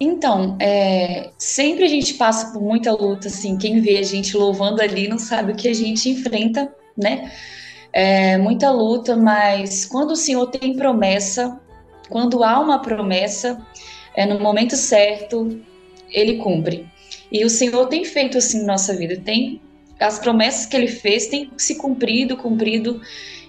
Então, é, sempre a gente passa por muita luta, assim, quem vê a gente louvando ali não sabe o que a gente enfrenta, né? É, muita luta, mas quando o Senhor tem promessa, quando há uma promessa, é no momento certo, ele cumpre. E o Senhor tem feito assim na nossa vida, tem as promessas que ele fez têm se cumprido, cumprido.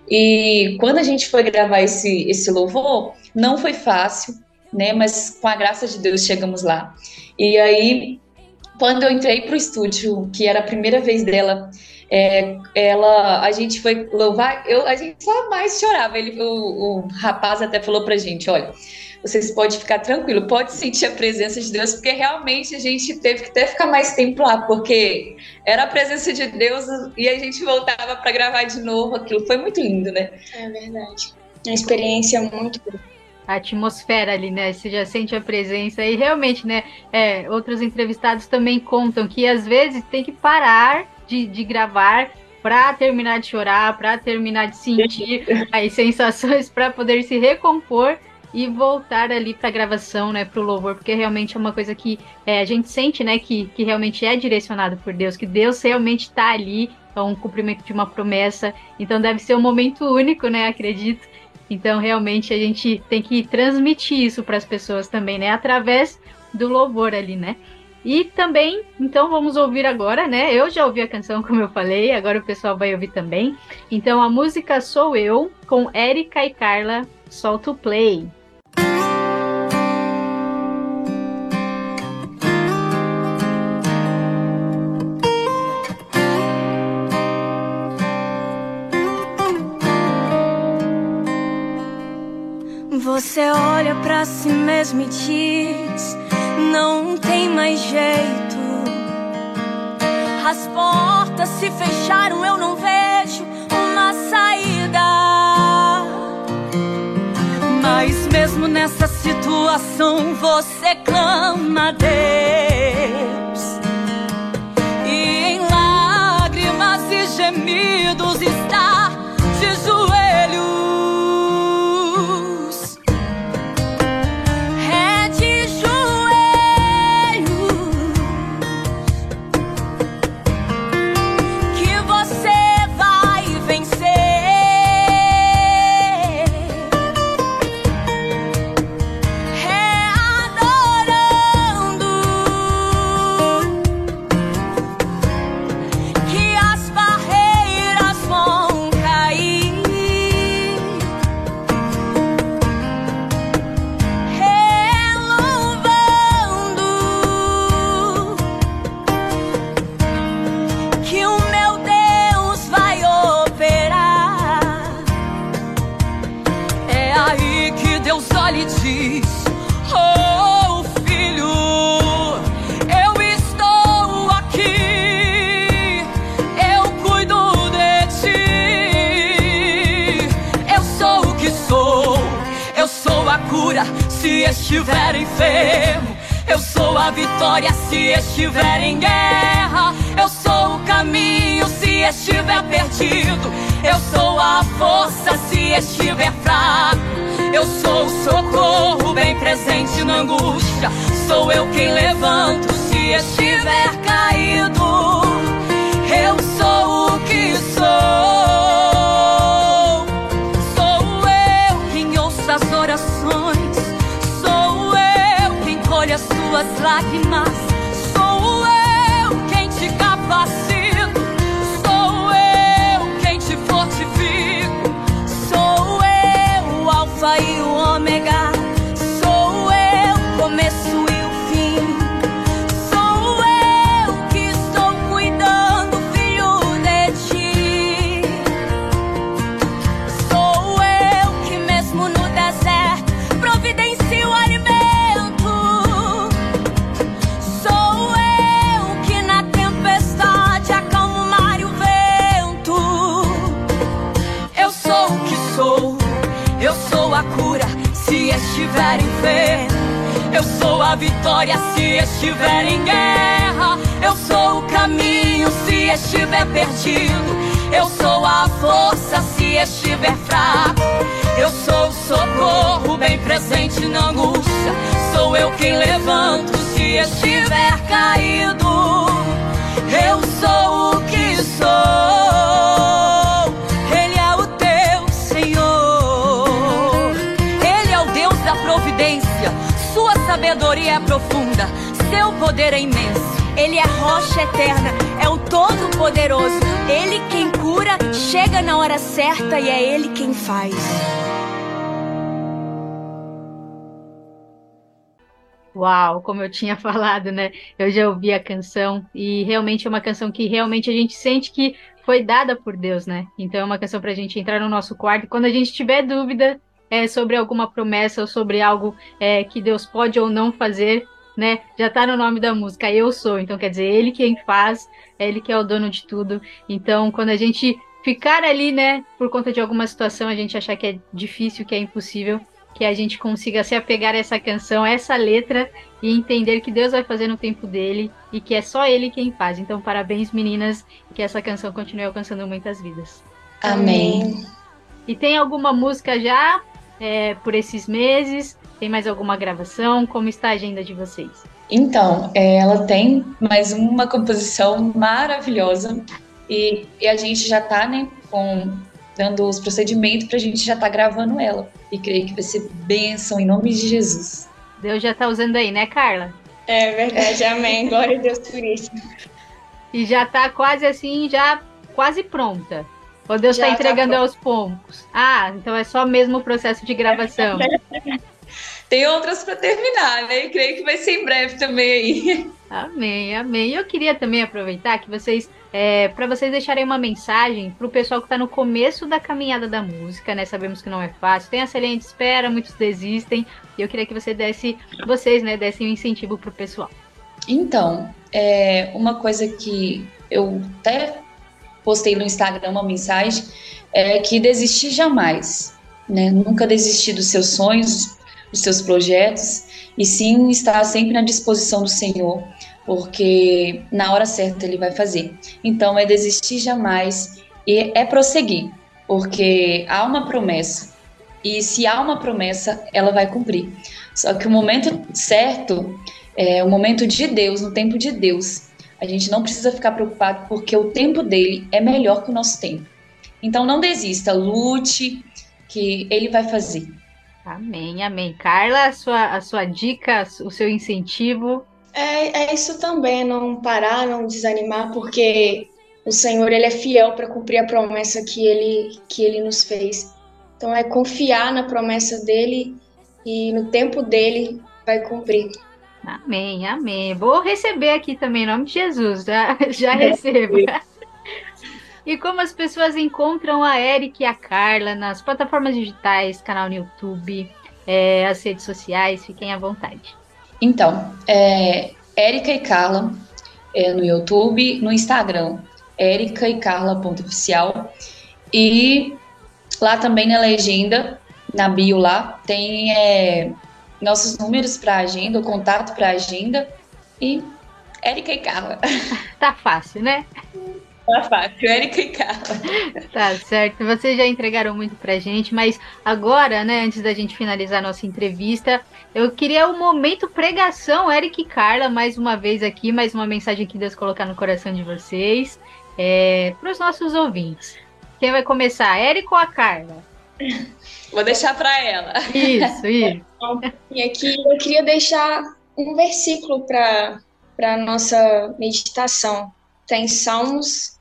E quando a gente foi gravar esse, esse louvor, não foi fácil, né? Mas com a graça de Deus chegamos lá. E aí, quando eu entrei para o estúdio, que era a primeira vez dela, é, ela, a gente foi louvar, eu, a gente só mais chorava. Ele, o, o rapaz até falou pra gente, olha, vocês podem ficar tranquilo, pode sentir a presença de Deus, porque realmente a gente teve que até ficar mais tempo lá, porque era a presença de Deus e a gente voltava para gravar de novo. Aquilo foi muito lindo, né? É verdade. Uma experiência muito boa a atmosfera ali, né? Você já sente a presença e realmente, né? É, outros entrevistados também contam que às vezes tem que parar de, de gravar para terminar de chorar, para terminar de sentir as sensações, para poder se recompor e voltar ali para a gravação, né, para o louvor, porque realmente é uma coisa que é, a gente sente, né, que, que realmente é direcionado por Deus, que Deus realmente está ali, é um cumprimento de uma promessa, então deve ser um momento único, né, acredito. Então realmente a gente tem que transmitir isso para as pessoas também, né, através do louvor ali, né. E também, então vamos ouvir agora, né? Eu já ouvi a canção, como eu falei, agora o pessoal vai ouvir também. Então a música Sou Eu, com Érica e Carla, solta o play. Você olha para si mesmo e diz: Não tem mais jeito. As portas se fecharam, eu não vejo uma saída. Mas mesmo nessa situação, você clama a Deus. A força se estiver fraco. Eu sou o socorro bem presente na angústia. Sou eu quem levanto se estiver caído. Eu sou o que sou. Sou eu quem ouço as orações. Sou eu quem colhe as suas lágrimas. A vitória se estiver em guerra. Eu sou o caminho se estiver perdido. Eu sou a força se estiver fraco. Eu sou o socorro bem presente na angústia. Sou eu quem levanto se estiver caído. Seu poder é imenso. Ele é a rocha eterna. É o Todo-Poderoso. Ele quem cura, chega na hora certa e é Ele quem faz. Uau, como eu tinha falado, né? Eu já ouvi a canção e realmente é uma canção que realmente a gente sente que foi dada por Deus, né? Então é uma canção para a gente entrar no nosso quarto e quando a gente tiver dúvida é, sobre alguma promessa ou sobre algo é, que Deus pode ou não fazer, né? Já tá no nome da música, eu sou. Então quer dizer, Ele quem faz, é Ele que é o dono de tudo. Então quando a gente ficar ali, né, por conta de alguma situação, a gente achar que é difícil, que é impossível, que a gente consiga se apegar a essa canção, a essa letra e entender que Deus vai fazer no tempo dele e que é só ele quem faz. Então, parabéns, meninas, que essa canção continue alcançando muitas vidas. Amém. E tem alguma música já é, por esses meses? Tem mais alguma gravação? Como está a agenda de vocês? Então, é, ela tem mais uma composição maravilhosa e, e a gente já tá, né, com, dando os procedimentos pra gente já tá gravando ela. E creio que vai ser bênção em nome de Jesus. Deus já tá usando aí, né, Carla? É verdade, amém. Glória a Deus por isso. E já tá quase assim, já quase pronta. Ou Deus Já tá tá entregando pronta. aos poucos? Ah, então é só mesmo o processo de gravação. Tem outras pra terminar, né? E creio que vai ser em breve também aí. Amém, amém. E eu queria também aproveitar que vocês, para vocês deixarem uma mensagem para o pessoal que está no começo da caminhada da música, né? Sabemos que não é fácil, tem a selinha de espera, muitos desistem. E eu queria que você desse, vocês, né, dessem um incentivo pro pessoal. Então, é, uma coisa que eu até postei no Instagram uma mensagem é que desistir jamais, né? Nunca desistir dos seus sonhos, dos seus projetos e sim estar sempre na disposição do Senhor, porque na hora certa ele vai fazer. Então é desistir jamais e é prosseguir, porque há uma promessa e se há uma promessa, ela vai cumprir. Só que o momento certo é o momento de Deus, no tempo de Deus. A gente não precisa ficar preocupado porque o tempo dele é melhor que o nosso tempo. Então não desista, lute, que ele vai fazer. Amém, amém. Carla, a sua, a sua dica, o seu incentivo. É, é isso também, não parar, não desanimar, porque o Senhor ele é fiel para cumprir a promessa que ele, que ele nos fez. Então é confiar na promessa dele e no tempo dele vai cumprir. Amém, amém. Vou receber aqui também, em nome de Jesus, já, já recebo. E como as pessoas encontram a Eric e a Carla nas plataformas digitais, canal no YouTube, é, as redes sociais, fiquem à vontade. Então, é, Érica e Carla é, no YouTube, no Instagram, Érica e Carla.oficial. E lá também na legenda, na bio lá, tem é, nossos números para agenda, o contato para agenda. E Érica e Carla. Tá fácil, né? Tá fácil, Érica e Carla. Tá certo, vocês já entregaram muito pra gente, mas agora, né, antes da gente finalizar a nossa entrevista, eu queria o momento pregação, Eric e Carla, mais uma vez aqui, mais uma mensagem que Deus colocar no coração de vocês, é, para os nossos ouvintes. Quem vai começar, Eric ou a Carla? Vou deixar para ela. Isso, isso. E aqui eu queria deixar um versículo para a nossa meditação. Está em Salmos,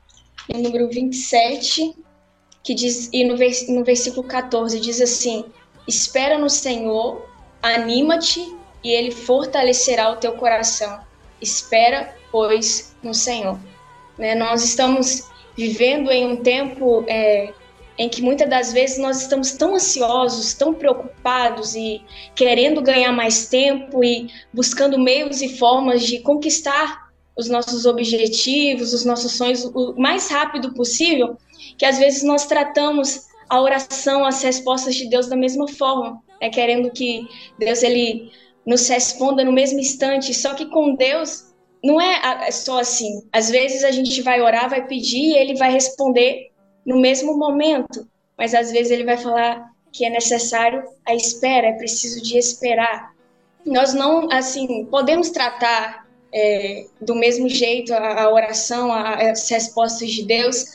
no número 27, que diz, e no, no versículo 14 diz assim: Espera no Senhor, anima-te e ele fortalecerá o teu coração. Espera, pois, no Senhor. Né? Nós estamos vivendo em um tempo é, em que muitas das vezes nós estamos tão ansiosos, tão preocupados e querendo ganhar mais tempo e buscando meios e formas de conquistar os nossos objetivos, os nossos sonhos o mais rápido possível, que às vezes nós tratamos a oração, as respostas de Deus da mesma forma, né? querendo que Deus ele nos responda no mesmo instante. Só que com Deus não é só assim. Às vezes a gente vai orar, vai pedir e ele vai responder no mesmo momento, mas às vezes ele vai falar que é necessário a espera, é preciso de esperar. Nós não, assim, podemos tratar é, do mesmo jeito a, a oração, a, as respostas de Deus,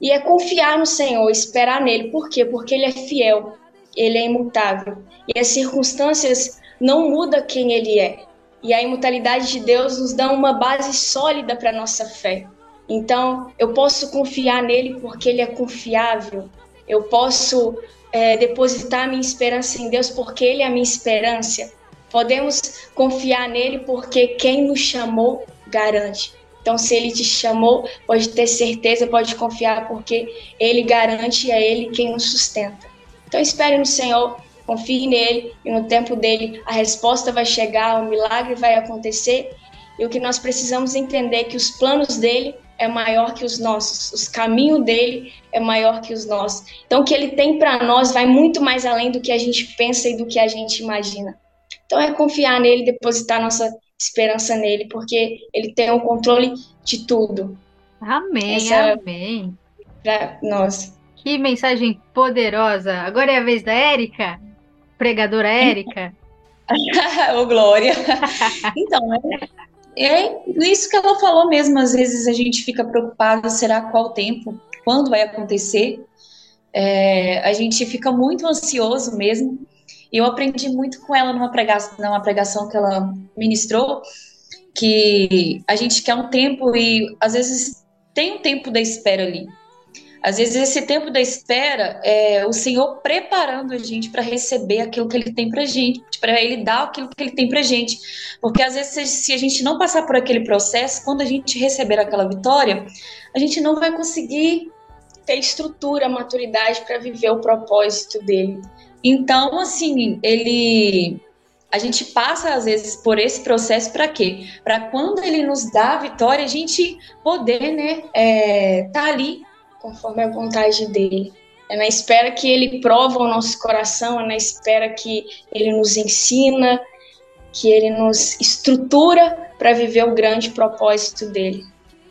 e é confiar no Senhor, esperar nele. Por quê? Porque ele é fiel, ele é imutável. E as circunstâncias não mudam quem ele é. E a imutabilidade de Deus nos dá uma base sólida para nossa fé. Então, eu posso confiar nele porque ele é confiável. Eu posso é, depositar minha esperança em Deus porque ele é a minha esperança. Podemos confiar nele porque quem nos chamou garante. Então, se ele te chamou, pode ter certeza, pode confiar, porque ele garante e é ele quem nos sustenta. Então, espere no Senhor, confie nele e no tempo dele a resposta vai chegar, o milagre vai acontecer. E o que nós precisamos entender é que os planos dele é maior que os nossos, os caminhos dele é maior que os nossos. Então, o que ele tem para nós vai muito mais além do que a gente pensa e do que a gente imagina. Então, é confiar nele, depositar nossa esperança nele, porque ele tem o controle de tudo. Amém, Essa amém. Pra nós. Que mensagem poderosa. Agora é a vez da Érica, pregadora Érica. Ô, Glória. Então, é, é isso que ela falou mesmo. Às vezes a gente fica preocupado, será qual tempo, quando vai acontecer? É, a gente fica muito ansioso mesmo. E eu aprendi muito com ela numa pregação, numa pregação que ela ministrou, que a gente quer um tempo e às vezes tem um tempo da espera ali. Às vezes esse tempo da espera é o Senhor preparando a gente para receber aquilo que Ele tem para gente, para Ele dar aquilo que Ele tem para gente. Porque às vezes se a gente não passar por aquele processo, quando a gente receber aquela vitória, a gente não vai conseguir ter estrutura, maturidade para viver o propósito dele. Então, assim, ele a gente passa às vezes por esse processo para quê? Para quando ele nos dá a vitória, a gente poder, né, é, tá ali conforme a vontade dele. É na espera que ele prova o nosso coração, é na espera que ele nos ensina, que ele nos estrutura para viver o grande propósito dele.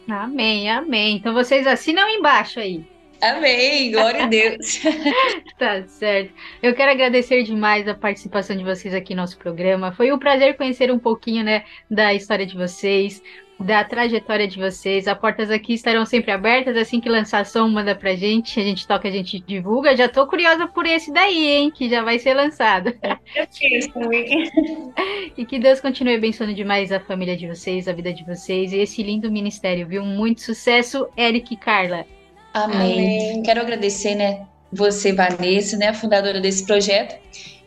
Amém, amém. Então vocês assinam embaixo aí. Amém, glória a Deus. tá certo. Eu quero agradecer demais a participação de vocês aqui no nosso programa. Foi um prazer conhecer um pouquinho, né, da história de vocês, da trajetória de vocês. As portas aqui estarão sempre abertas. Assim que lançar som, manda pra gente. A gente toca, a gente divulga. Já tô curiosa por esse daí, hein? Que já vai ser lançado. Eu fiz. E que Deus continue abençoando demais a família de vocês, a vida de vocês e esse lindo ministério, viu? Muito sucesso, Eric e Carla. Amém. Amém. Quero agradecer, né, você, Vanessa, né, a fundadora desse projeto,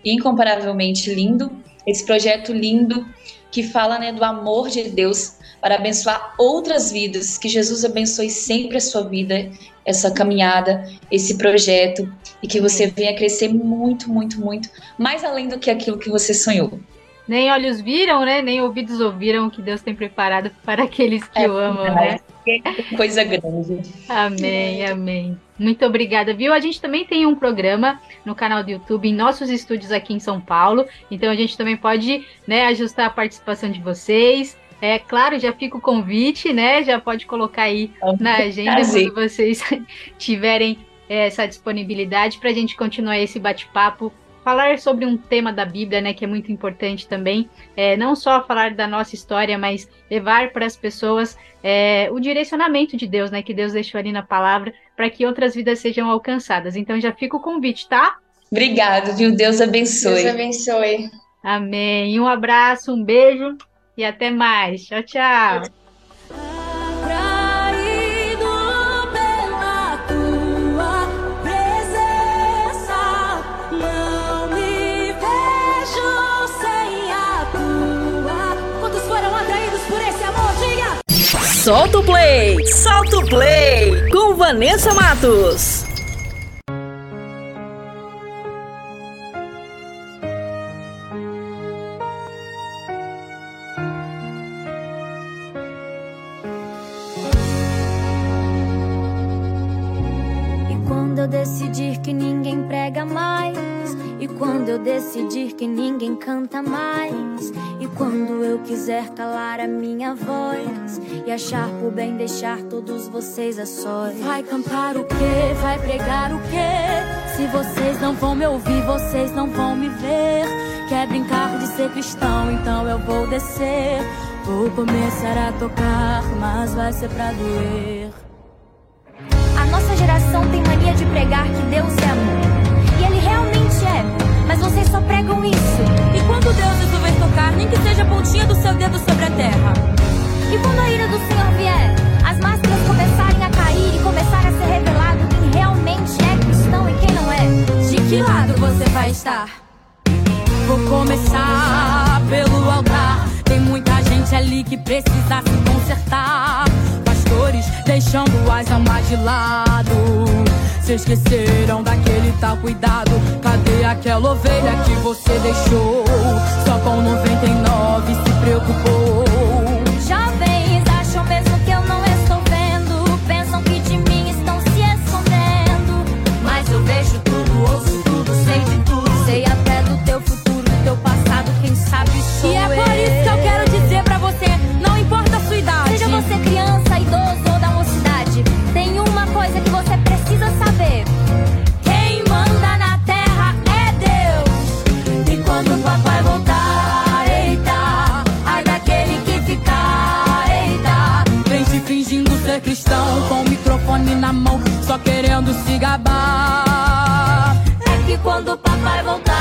incomparavelmente lindo, esse projeto lindo que fala, né, do amor de Deus para abençoar outras vidas, que Jesus abençoe sempre a sua vida, essa caminhada, esse projeto, e que você venha crescer muito, muito, muito, mais além do que aquilo que você sonhou. Nem olhos viram, né? Nem ouvidos ouviram o que Deus tem preparado para aqueles que é, o amam, né? Coisa grande. Amém, amém. Muito obrigada, viu? A gente também tem um programa no canal do YouTube, em nossos estúdios aqui em São Paulo. Então a gente também pode né, ajustar a participação de vocês. É claro, já fica o convite, né? Já pode colocar aí na agenda quando vocês tiverem é, essa disponibilidade para a gente continuar esse bate-papo falar sobre um tema da Bíblia, né, que é muito importante também, é, não só falar da nossa história, mas levar para as pessoas é, o direcionamento de Deus, né, que Deus deixou ali na palavra, para que outras vidas sejam alcançadas. Então já fica o convite, tá? Obrigado, viu? Deus abençoe. Deus abençoe. Amém. Um abraço, um beijo e até mais. Tchau, tchau. Solta o play! Solta o play! Com Vanessa Matos. E quando eu decidir que ninguém prega mais, e quando eu decidir que ninguém canta mais, quando eu quiser calar a minha voz e achar por bem deixar todos vocês a sós. Vai cantar o quê? Vai pregar o quê? Se vocês não vão me ouvir, vocês não vão me ver. Quer brincar de ser cristão, então eu vou descer. Vou começar a tocar, mas vai ser pra doer. A nossa geração tem mania de pregar que Deus é amor. E Ele realmente é, mas vocês só pregam isso. E quando Deus resolver nem que seja a pontinha do seu dedo sobre a terra. E quando a ira do Senhor vier, as máscaras começarem a cair e começar a ser revelado quem realmente é cristão e quem não é. De que lado você vai estar? Vou começar pelo altar. Tem muita gente ali que precisa se consertar. Deixando as almas de lado. Se esqueceram daquele tal cuidado. Cadê aquela ovelha que você deixou? Só com 99 se preocupou. Se gabar. É que quando o papai voltar,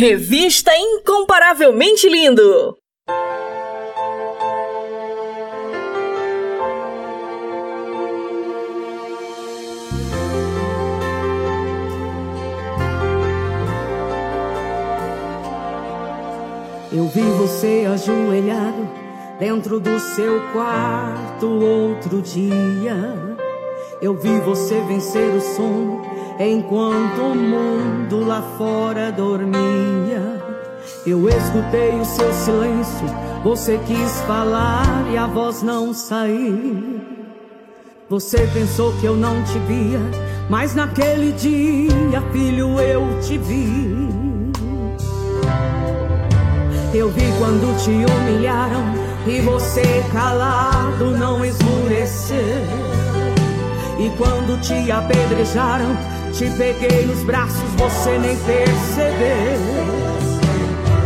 Revista Incomparavelmente Lindo. Eu vi você ajoelhado dentro do seu quarto outro dia. Eu vi você vencer o sono enquanto o mundo lá fora dormia. Eu escutei o seu silêncio, você quis falar e a voz não saiu. Você pensou que eu não te via, mas naquele dia, filho, eu te vi. Eu vi quando te humilharam e você calado não esmureceu. E quando te apedrejaram, te peguei nos braços, você nem percebeu.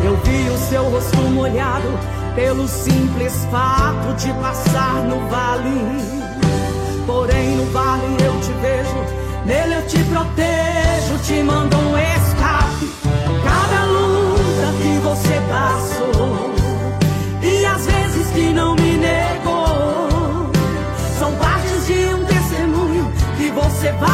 Eu vi o seu rosto molhado pelo simples fato de passar no vale. Porém, no vale eu te vejo, nele eu te protejo, te mando um escape. Cada luta que você passou, e as vezes que não me negou, são partes de um testemunho que você vai.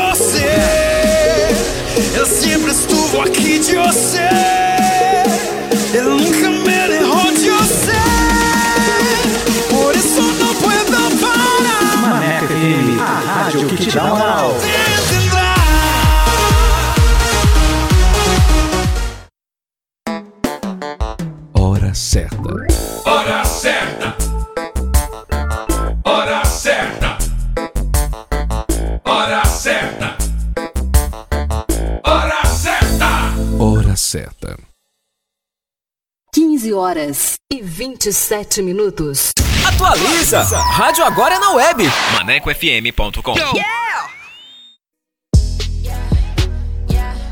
Eu sempre estuve aqui de você. Eu nunca me errou de você. Por isso não puedo parar. Maneco FM, a rádio que te dá moral. 15 horas e 27 minutos. Atualiza! Rádio agora é na web. ManecoFM.com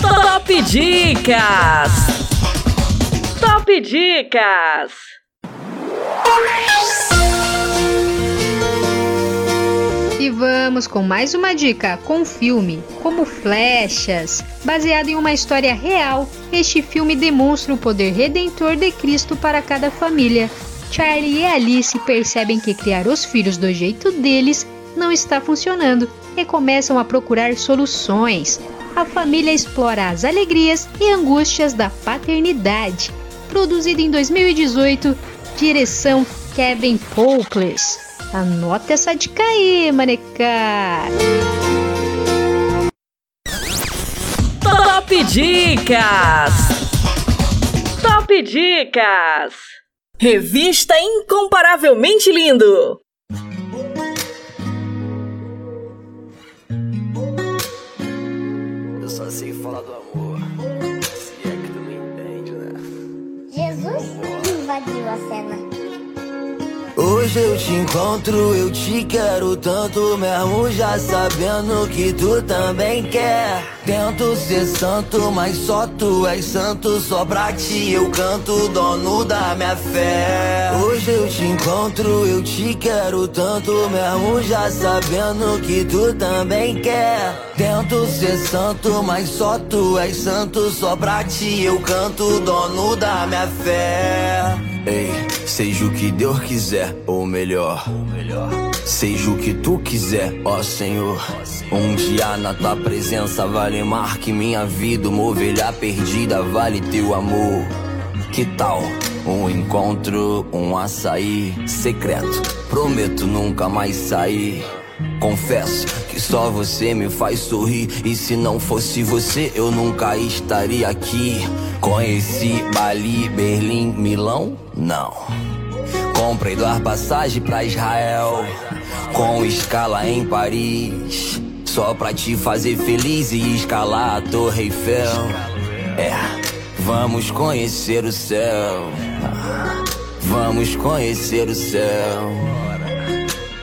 Top Dicas! Top Dicas! E vamos com mais uma dica com um filme, como Flechas. Baseado em uma história real, este filme demonstra o poder redentor de Cristo para cada família. Charlie e Alice percebem que criar os filhos do jeito deles não está funcionando e começam a procurar soluções. A família explora as alegrias e angústias da paternidade. Produzido em 2018, direção Kevin Poples. Anota essa dica aí, maneca! Top Dicas! Top Dicas! Revista Incomparavelmente Lindo! Sei falar do amor. Se é que tu me entende, né? Jesus invadiu a cena. Hoje eu te encontro, eu te quero tanto mesmo já sabendo que tu também quer. Tento ser santo, mas só tu és santo, só pra ti eu canto, dono da minha fé. Hoje eu te encontro, eu te quero tanto mesmo já sabendo que tu também quer. Tento ser santo, mas só tu és santo, só pra ti eu canto, dono da minha fé. Ei, seja o que Deus quiser, ou melhor, seja o que tu quiser, ó Senhor. Um dia na tua presença vale mais que minha vida, uma ovelha perdida vale teu amor. Que tal um encontro, um açaí secreto? Prometo nunca mais sair. Confesso que só você me faz sorrir. E se não fosse você, eu nunca estaria aqui. Conheci Bali, Berlim, Milão? Não. Comprei duas passagens pra Israel. Com escala em Paris. Só pra te fazer feliz e escalar a Torre Eiffel. É, vamos conhecer o céu. Vamos conhecer o céu.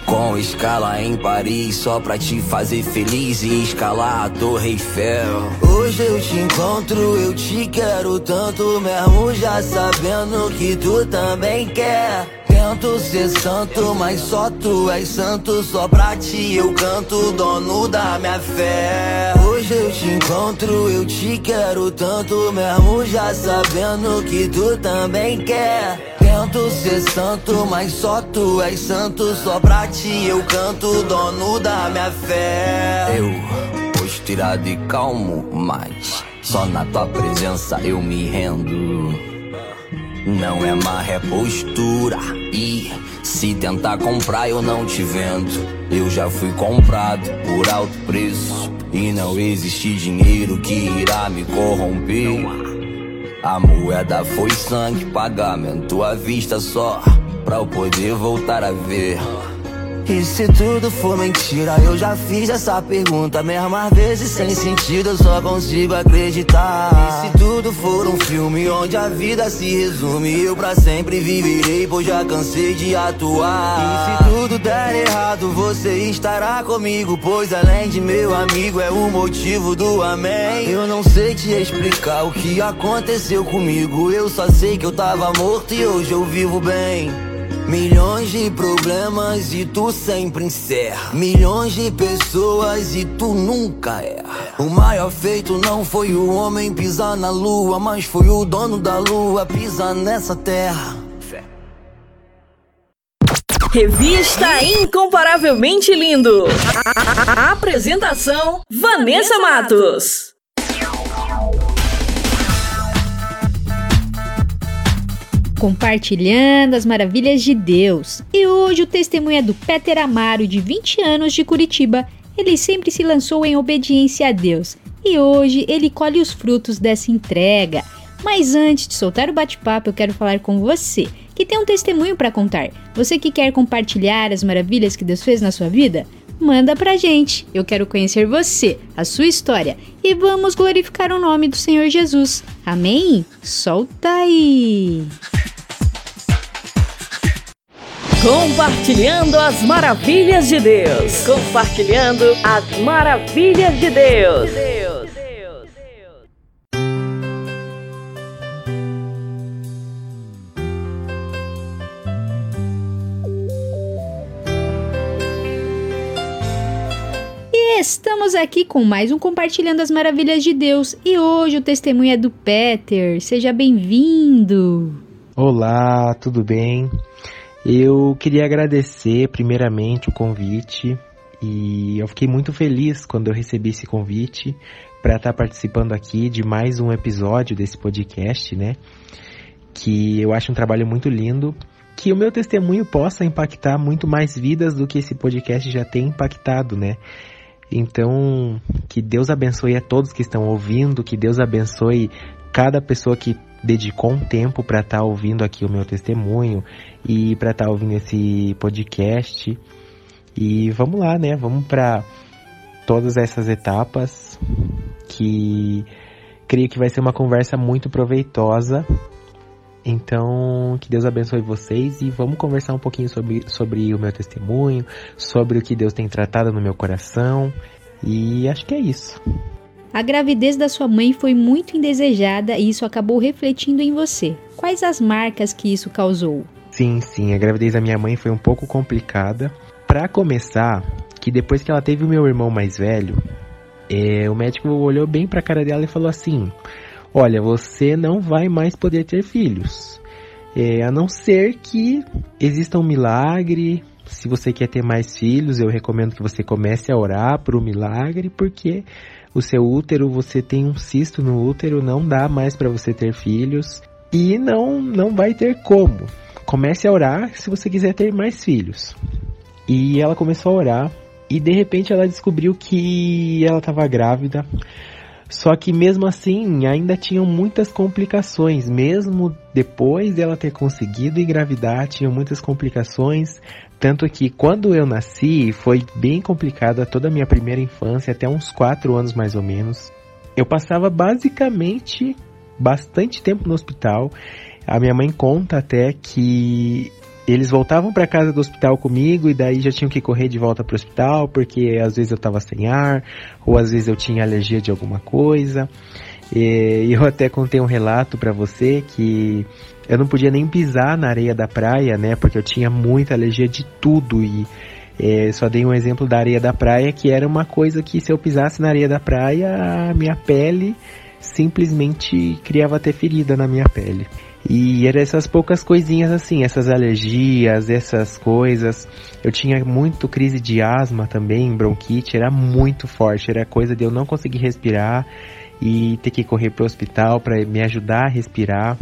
Com escala em Paris, só pra te fazer feliz e escalar a Torre Eiffel. Hoje eu te encontro, eu te quero tanto mesmo, já sabendo que tu também quer. Tento ser santo, mas só tu és santo, só pra ti eu canto, dono da minha fé. Hoje eu te encontro, eu te quero tanto mesmo, já sabendo que tu também quer. Tento ser santo, mas só tu és santo, só pra ti eu canto, dono da minha fé. Eu, postirado e calmo, mas só na tua presença eu me rendo. Não é má repostura E se tentar comprar eu não te vendo Eu já fui comprado por alto preço E não existe dinheiro que irá me corromper A moeda foi sangue, pagamento à vista só Pra eu poder voltar a ver E se tudo for mentira, eu já fiz essa pergunta Mesmas vezes sem sentido, eu só consigo acreditar. E se tudo for um filme onde a vida se resume Eu pra sempre viverei, pois já cansei de atuar. E se tudo der errado, você estará comigo Pois além de meu amigo, é o motivo do amém. Eu não sei te explicar o que aconteceu comigo Eu só sei que eu tava morto e hoje eu vivo bem Milhões de problemas e tu sempre encerra. Milhões de pessoas e tu nunca erra. O maior feito não foi o homem pisar na lua, mas foi o dono da lua pisar nessa terra. Revista Incomparavelmente Lindo. A apresentação: Vanessa Matos. Compartilhando as maravilhas de Deus. E hoje o testemunho é do Peter Amaro, de 20 anos, de Curitiba. Ele sempre se lançou em obediência a Deus e hoje ele colhe os frutos dessa entrega. Mas antes de soltar o bate-papo, eu quero falar com você que tem um testemunho para contar. Você que quer compartilhar as maravilhas que Deus fez na sua vida? Manda pra gente. Eu quero conhecer você, a sua história e vamos glorificar o nome do Senhor Jesus. Amém? Solta aí! Compartilhando as maravilhas de Deus. Compartilhando as maravilhas de Deus. Estamos aqui com mais um Compartilhando as Maravilhas de Deus. E hoje o testemunho é do Peter. Seja bem-vindo. Olá, tudo bem? Eu queria agradecer primeiramente o convite e eu fiquei muito feliz quando eu recebi esse convite para estar participando aqui de mais um episódio desse podcast, né? Que eu acho um trabalho muito lindo, que o meu testemunho possa impactar muito mais vidas do que esse podcast já tem impactado, né? Então, que Deus abençoe a todos que estão ouvindo, que Deus abençoe cada pessoa que dedicou um tempo para estar tá ouvindo aqui o meu testemunho e para estar tá ouvindo esse podcast. E vamos lá, né? Vamos para todas essas etapas que creio que vai ser uma conversa muito proveitosa. Então, que Deus abençoe vocês e vamos conversar um pouquinho sobre, sobre o meu testemunho, sobre o que Deus tem tratado no meu coração. E acho que é isso. A gravidez da sua mãe foi muito indesejada e isso acabou refletindo em você. Quais as marcas que isso causou? Sim, sim, a gravidez da minha mãe foi um pouco complicada. Para começar, que depois que ela teve o meu irmão mais velho, é, o médico olhou bem para a cara dela e falou assim: Olha, você não vai mais poder ter filhos. É, a não ser que exista um milagre. Se você quer ter mais filhos, eu recomendo que você comece a orar por um milagre, porque o seu útero, você tem um cisto no útero, não dá mais para você ter filhos e não não vai ter como. Comece a orar se você quiser ter mais filhos. E ela começou a orar e de repente ela descobriu que ela estava grávida. Só que mesmo assim ainda tinham muitas complicações, mesmo depois dela ter conseguido engravidar, tinham muitas complicações, tanto que quando eu nasci foi bem complicada toda a minha primeira infância, até uns 4 anos mais ou menos. Eu passava basicamente bastante tempo no hospital. A minha mãe conta até que eles voltavam para casa do hospital comigo e daí já tinham que correr de volta para o hospital porque às vezes eu estava sem ar ou às vezes eu tinha alergia de alguma coisa. E eu até contei um relato para você que eu não podia nem pisar na areia da praia, né? Porque eu tinha muita alergia de tudo e é, só dei um exemplo da areia da praia que era uma coisa que se eu pisasse na areia da praia, a minha pele simplesmente criava até ferida na minha pele. E eram essas poucas coisinhas assim, essas alergias, essas coisas. Eu tinha muito crise de asma também, bronquite, era muito forte, era coisa de eu não conseguir respirar e ter que correr para o hospital para me ajudar a respirar.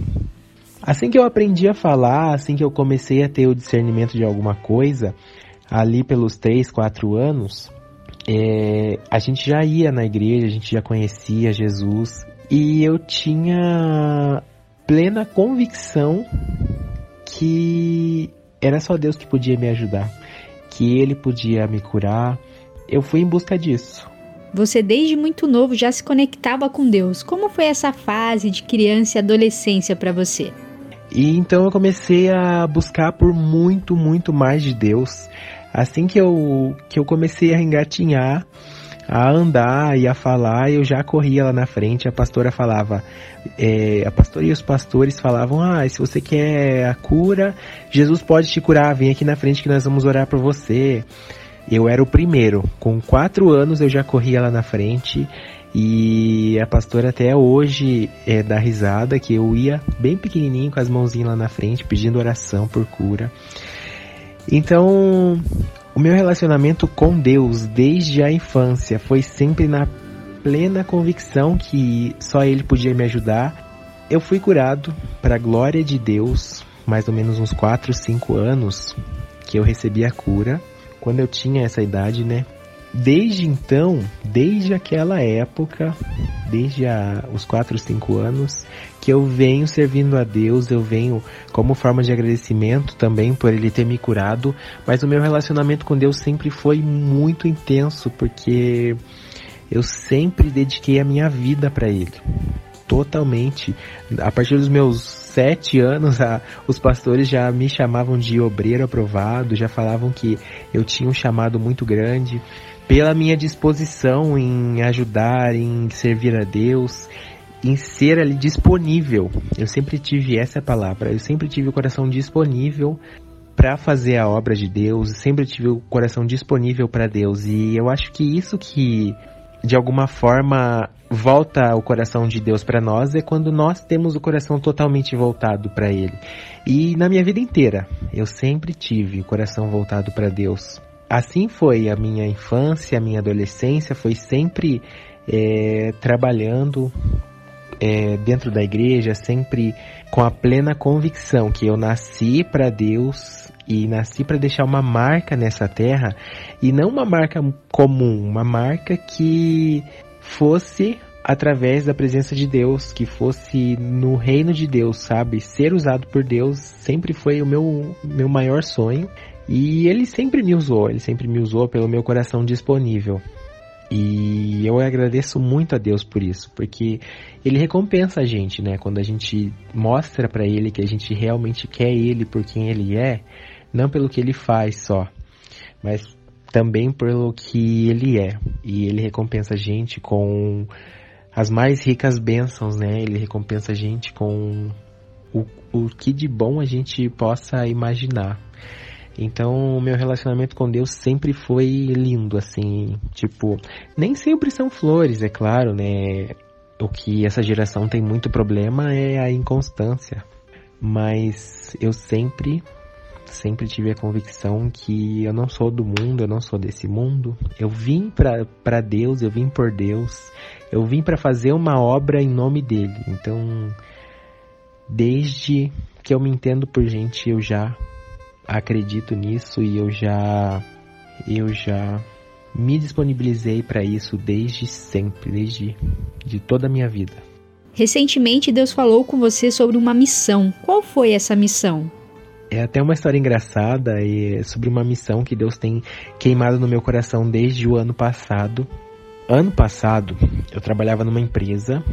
Assim que eu aprendi a falar, assim que eu comecei a ter o discernimento de alguma coisa, ali pelos 3, 4 anos, é, a gente já ia na igreja, a gente já conhecia Jesus e eu tinha plena convicção que era só Deus que podia me ajudar, que ele podia me curar. Eu fui em busca disso. Você desde muito novo já se conectava com Deus. Como foi essa fase de criança e adolescência para você? E então eu comecei a buscar por muito, muito mais de Deus. Assim que eu, que eu comecei a engatinhar, a andar e a falar, eu já corria lá na frente. A pastora falava, é, a pastora e os pastores falavam: Ah, se você quer a cura, Jesus pode te curar, vem aqui na frente que nós vamos orar por você. Eu era o primeiro. Com quatro anos eu já corria lá na frente e a pastora até hoje é, dá risada que eu ia bem pequenininho com as mãozinhas lá na frente pedindo oração por cura. Então, o meu relacionamento com Deus desde a infância foi sempre na plena convicção que só Ele podia me ajudar. Eu fui curado para a glória de Deus, mais ou menos uns 4, 5 anos que eu recebi a cura quando eu tinha essa idade, né? Desde então, desde aquela época, desde a, os 4, 5 anos, que eu venho servindo a Deus, eu venho como forma de agradecimento também por Ele ter me curado, mas o meu relacionamento com Deus sempre foi muito intenso, porque eu sempre dediquei a minha vida para Ele. Totalmente. A partir dos meus sete anos, a, os pastores já me chamavam de obreiro aprovado, já falavam que eu tinha um chamado muito grande pela minha disposição em ajudar, em servir a Deus, em ser ali disponível. Eu sempre tive essa palavra, eu sempre tive o coração disponível para fazer a obra de Deus, sempre tive o coração disponível para Deus e eu acho que isso que de alguma forma volta o coração de Deus para nós é quando nós temos o coração totalmente voltado para Ele. E na minha vida inteira, eu sempre tive o coração voltado para Deus. Assim foi a minha infância, a minha adolescência, foi sempre é, trabalhando é, dentro da igreja, sempre com a plena convicção que eu nasci para Deus e nasci para deixar uma marca nessa terra e não uma marca comum, uma marca que fosse através da presença de Deus, que fosse no reino de Deus, sabe? Ser usado por Deus sempre foi o meu, meu maior sonho e ele sempre me usou, ele sempre me usou pelo meu coração disponível. E eu agradeço muito a Deus por isso, porque ele recompensa a gente, né? Quando a gente mostra para ele que a gente realmente quer ele por quem ele é, não pelo que ele faz só, mas também pelo que ele é. E ele recompensa a gente com as mais ricas bênçãos, né? Ele recompensa a gente com o, o que de bom a gente possa imaginar. Então, o meu relacionamento com Deus sempre foi lindo, assim, tipo, nem sempre são flores, é claro, né? O que essa geração tem muito problema é a inconstância. Mas eu sempre, sempre tive a convicção que eu não sou do mundo, eu não sou desse mundo. Eu vim para Deus, eu vim por Deus, eu vim para fazer uma obra em nome dele. Então, desde que eu me entendo por gente, eu já acredito nisso e eu já eu já me disponibilizei para isso desde sempre, desde de toda a minha vida. Recentemente Deus falou com você sobre uma missão. Qual foi essa missão? É até uma história engraçada e sobre uma missão que Deus tem queimado no meu coração desde o ano passado. Ano passado, eu trabalhava numa empresa,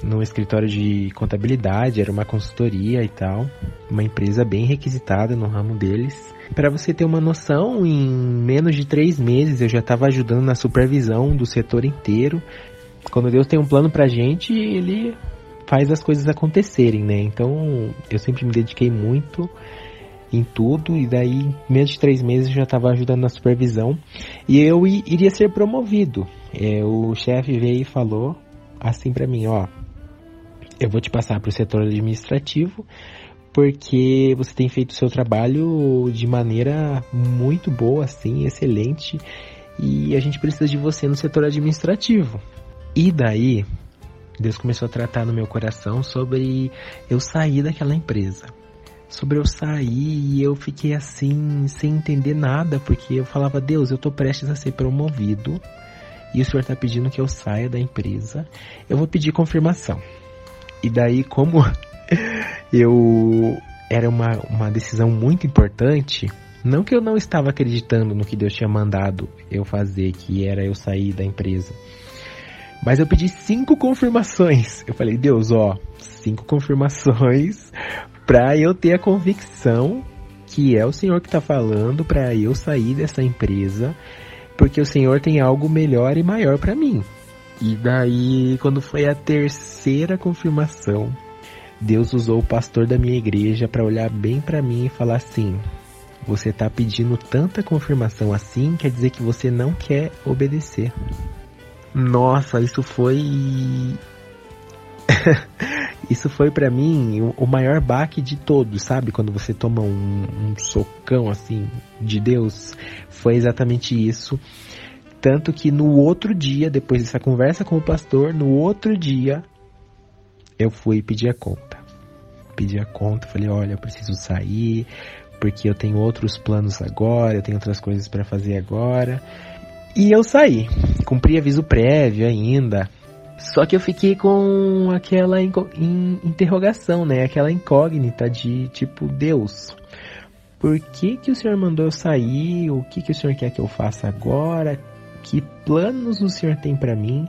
num escritório de contabilidade, era uma consultoria e tal, uma empresa bem requisitada no ramo deles. Para você ter uma noção, em menos de três meses eu já estava ajudando na supervisão do setor inteiro. Quando Deus tem um plano pra gente, Ele faz as coisas acontecerem, né? Então eu sempre me dediquei muito em tudo e daí menos de três meses eu já estava ajudando na supervisão e eu iria ser promovido. É, o chefe veio e falou assim para mim, ó, eu vou te passar para o setor administrativo porque você tem feito o seu trabalho de maneira muito boa, assim, excelente, e a gente precisa de você no setor administrativo. E daí, Deus começou a tratar no meu coração sobre eu sair daquela empresa. Sobre eu sair e eu fiquei assim, sem entender nada, porque eu falava, Deus, eu tô prestes a ser promovido e o senhor está pedindo que eu saia da empresa. Eu vou pedir confirmação. E daí, como eu era uma, uma decisão muito importante, Não que eu não estava acreditando no que Deus tinha mandado eu fazer, que era eu sair da empresa. Mas eu pedi cinco confirmações. Eu falei, Deus, ó, cinco confirmações para eu ter a convicção que é o Senhor que está falando para eu sair dessa empresa, porque o Senhor tem algo melhor e maior para mim. E daí, quando foi a terceira confirmação, Deus usou o pastor da minha igreja para olhar bem para mim e falar assim: você está pedindo tanta confirmação assim, quer dizer que você não quer obedecer. Nossa, isso foi isso foi para mim o, maior baque de todos, sabe? Quando você toma um, um, socão assim de Deus, foi exatamente isso. Tanto que no outro dia, depois dessa conversa com o pastor, no outro dia eu fui pedir a conta. Pedi a conta, falei: olha, eu preciso sair porque eu tenho outros planos agora, eu tenho outras coisas para fazer agora. E eu saí, cumpri aviso prévio ainda, só que eu fiquei com aquela interrogação, né? Aquela incógnita de tipo, Deus, por que que o Senhor mandou eu sair? O que que o Senhor quer que eu faça agora? Que planos o Senhor tem para mim?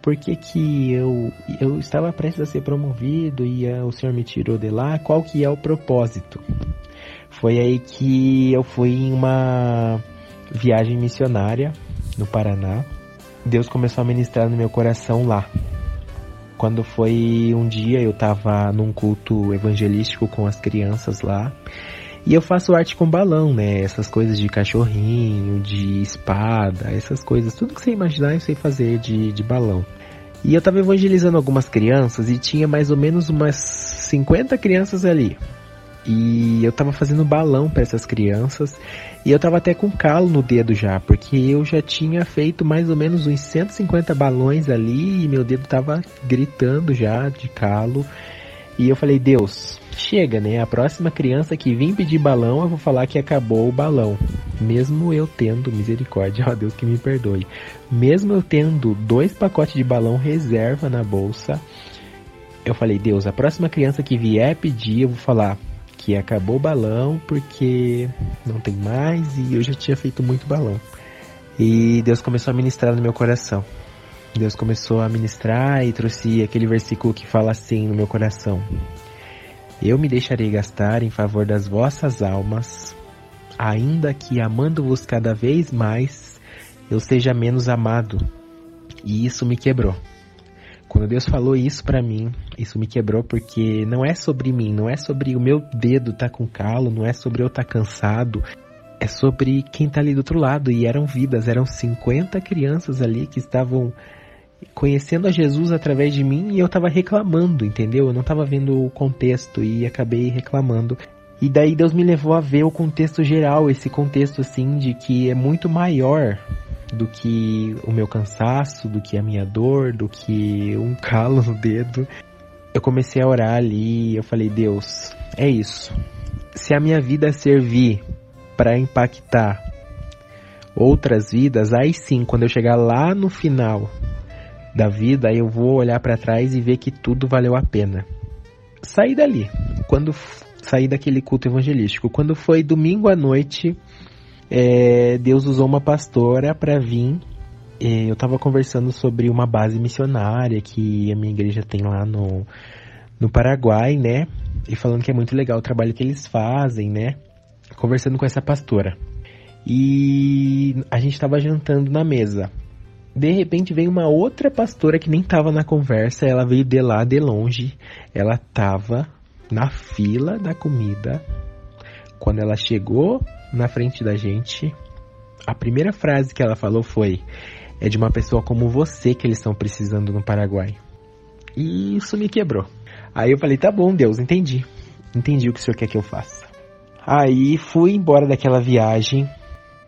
Por que que eu, eu estava prestes a ser promovido e uh, o Senhor me tirou de lá? Qual que é o propósito? Foi aí que eu fui em uma viagem missionária no Paraná Deus começou a ministrar no meu coração lá. Quando foi um dia, eu estava num culto evangelístico com as crianças lá. E eu faço arte com balão, né? Essas coisas de cachorrinho, de espada, essas coisas. Tudo que você imaginar eu sei fazer de, de balão. E eu estava evangelizando algumas crianças e tinha mais ou menos umas 50 crianças ali. E eu tava fazendo balão para essas crianças. E eu tava até com calo no dedo já, porque eu já tinha feito mais ou menos uns 150 balões ali e meu dedo tava gritando já de calo. E eu falei, Deus, chega, né? A próxima criança que vir pedir balão, eu vou falar que acabou o balão. Mesmo eu tendo, misericórdia, ó Deus que me perdoe. Mesmo eu tendo dois pacotes de balão reserva na bolsa, eu falei, Deus, a próxima criança que vier pedir, eu vou falar, que acabou o balão porque não tem mais e eu já tinha feito muito balão. E Deus começou a ministrar no meu coração. Deus começou a ministrar e trouxe aquele versículo que fala assim no meu coração: Eu me deixarei gastar em favor das vossas almas, ainda que amando-vos cada vez mais, eu seja menos amado. E isso me quebrou. Quando Deus falou isso para mim, isso me quebrou porque não é sobre mim, não é sobre o meu dedo tá com calo, não é sobre eu tá cansado, é sobre quem tá ali do outro lado. E eram vidas, eram 50 crianças ali que estavam conhecendo a Jesus através de mim e eu tava reclamando, entendeu? Eu não tava vendo o contexto e acabei reclamando. E daí Deus me levou a ver o contexto geral, esse contexto assim de que é muito maior do que o meu cansaço, do que a minha dor, do que um calo no dedo. Eu comecei a orar ali e eu falei: Deus, é isso. Se a minha vida servir para impactar outras vidas, aí sim, quando eu chegar lá no final da vida, eu vou olhar para trás e ver que tudo valeu a pena. Saí dali, quando saí daquele culto evangelístico, quando foi domingo à noite, é, Deus usou uma pastora para vir. É, eu estava conversando sobre uma base missionária que a minha igreja tem lá no, no Paraguai, né? E falando que é muito legal o trabalho que eles fazem, né? Conversando com essa pastora. E a gente estava jantando na mesa. De repente veio uma outra pastora que nem estava na conversa, ela veio de lá de longe. Ela estava na fila da comida. Quando ela chegou na frente da gente, a primeira frase que ela falou foi: É de uma pessoa como você que eles estão precisando no Paraguai. E isso me quebrou. Aí eu falei: Tá bom, Deus, entendi. Entendi o que o senhor quer que eu faça. Aí fui embora daquela viagem.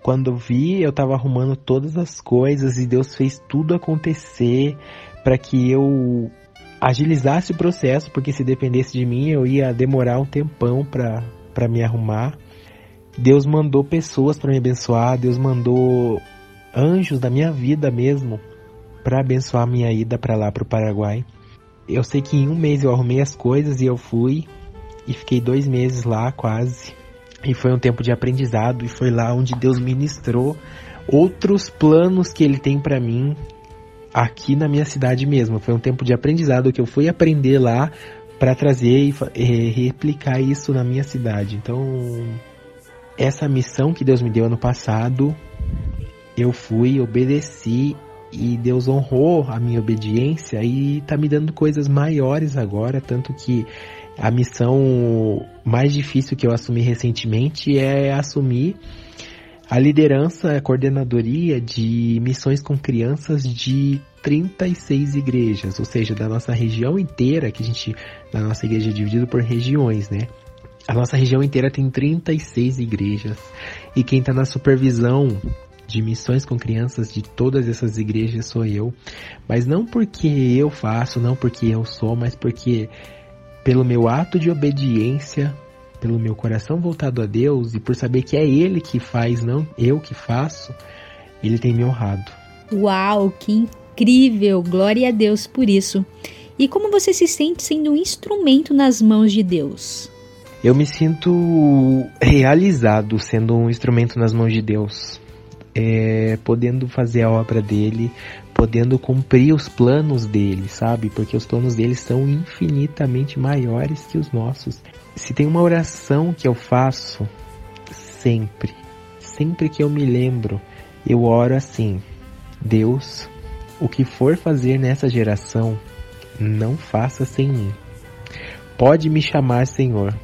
Quando vi, eu tava arrumando todas as coisas e Deus fez tudo acontecer para que eu agilizasse o processo, porque se dependesse de mim, eu ia demorar um tempão para me arrumar. Deus mandou pessoas para me abençoar, Deus mandou anjos da minha vida mesmo para abençoar minha ida para lá para o Paraguai. Eu sei que em um mês eu arrumei as coisas e eu fui e fiquei dois meses lá quase E foi um tempo de aprendizado e foi lá onde Deus ministrou outros planos que ele tem para mim aqui na minha cidade mesmo. Foi um tempo de aprendizado que eu fui aprender lá para trazer e replicar isso na minha cidade. Então, essa missão que Deus me deu ano passado, eu fui, obedeci e Deus honrou a minha obediência e tá me dando coisas maiores agora, tanto que a missão mais difícil que eu assumi recentemente é assumir a liderança, a coordenadoria de missões com crianças de 36 igrejas, ou seja, da nossa região inteira, que a gente, da nossa igreja é dividido por regiões, né? A nossa região inteira tem 36 igrejas. E quem está na supervisão de missões com crianças de todas essas igrejas sou eu. Mas não porque eu faço, não porque eu sou, mas porque pelo meu ato de obediência, pelo meu coração voltado a Deus e por saber que é Ele que faz, não eu que faço, Ele tem me honrado. Uau, que incrível! Glória a Deus por isso. E como você se sente sendo um instrumento nas mãos de Deus? Eu me sinto realizado sendo um instrumento nas mãos de Deus, é, podendo fazer a obra dele, podendo cumprir os planos dele, sabe? Porque os planos dele são infinitamente maiores que os nossos. Se tem uma oração que eu faço sempre, sempre que eu me lembro, eu oro assim: Deus, o que for fazer nessa geração, não faça sem mim. Pode me chamar Senhor,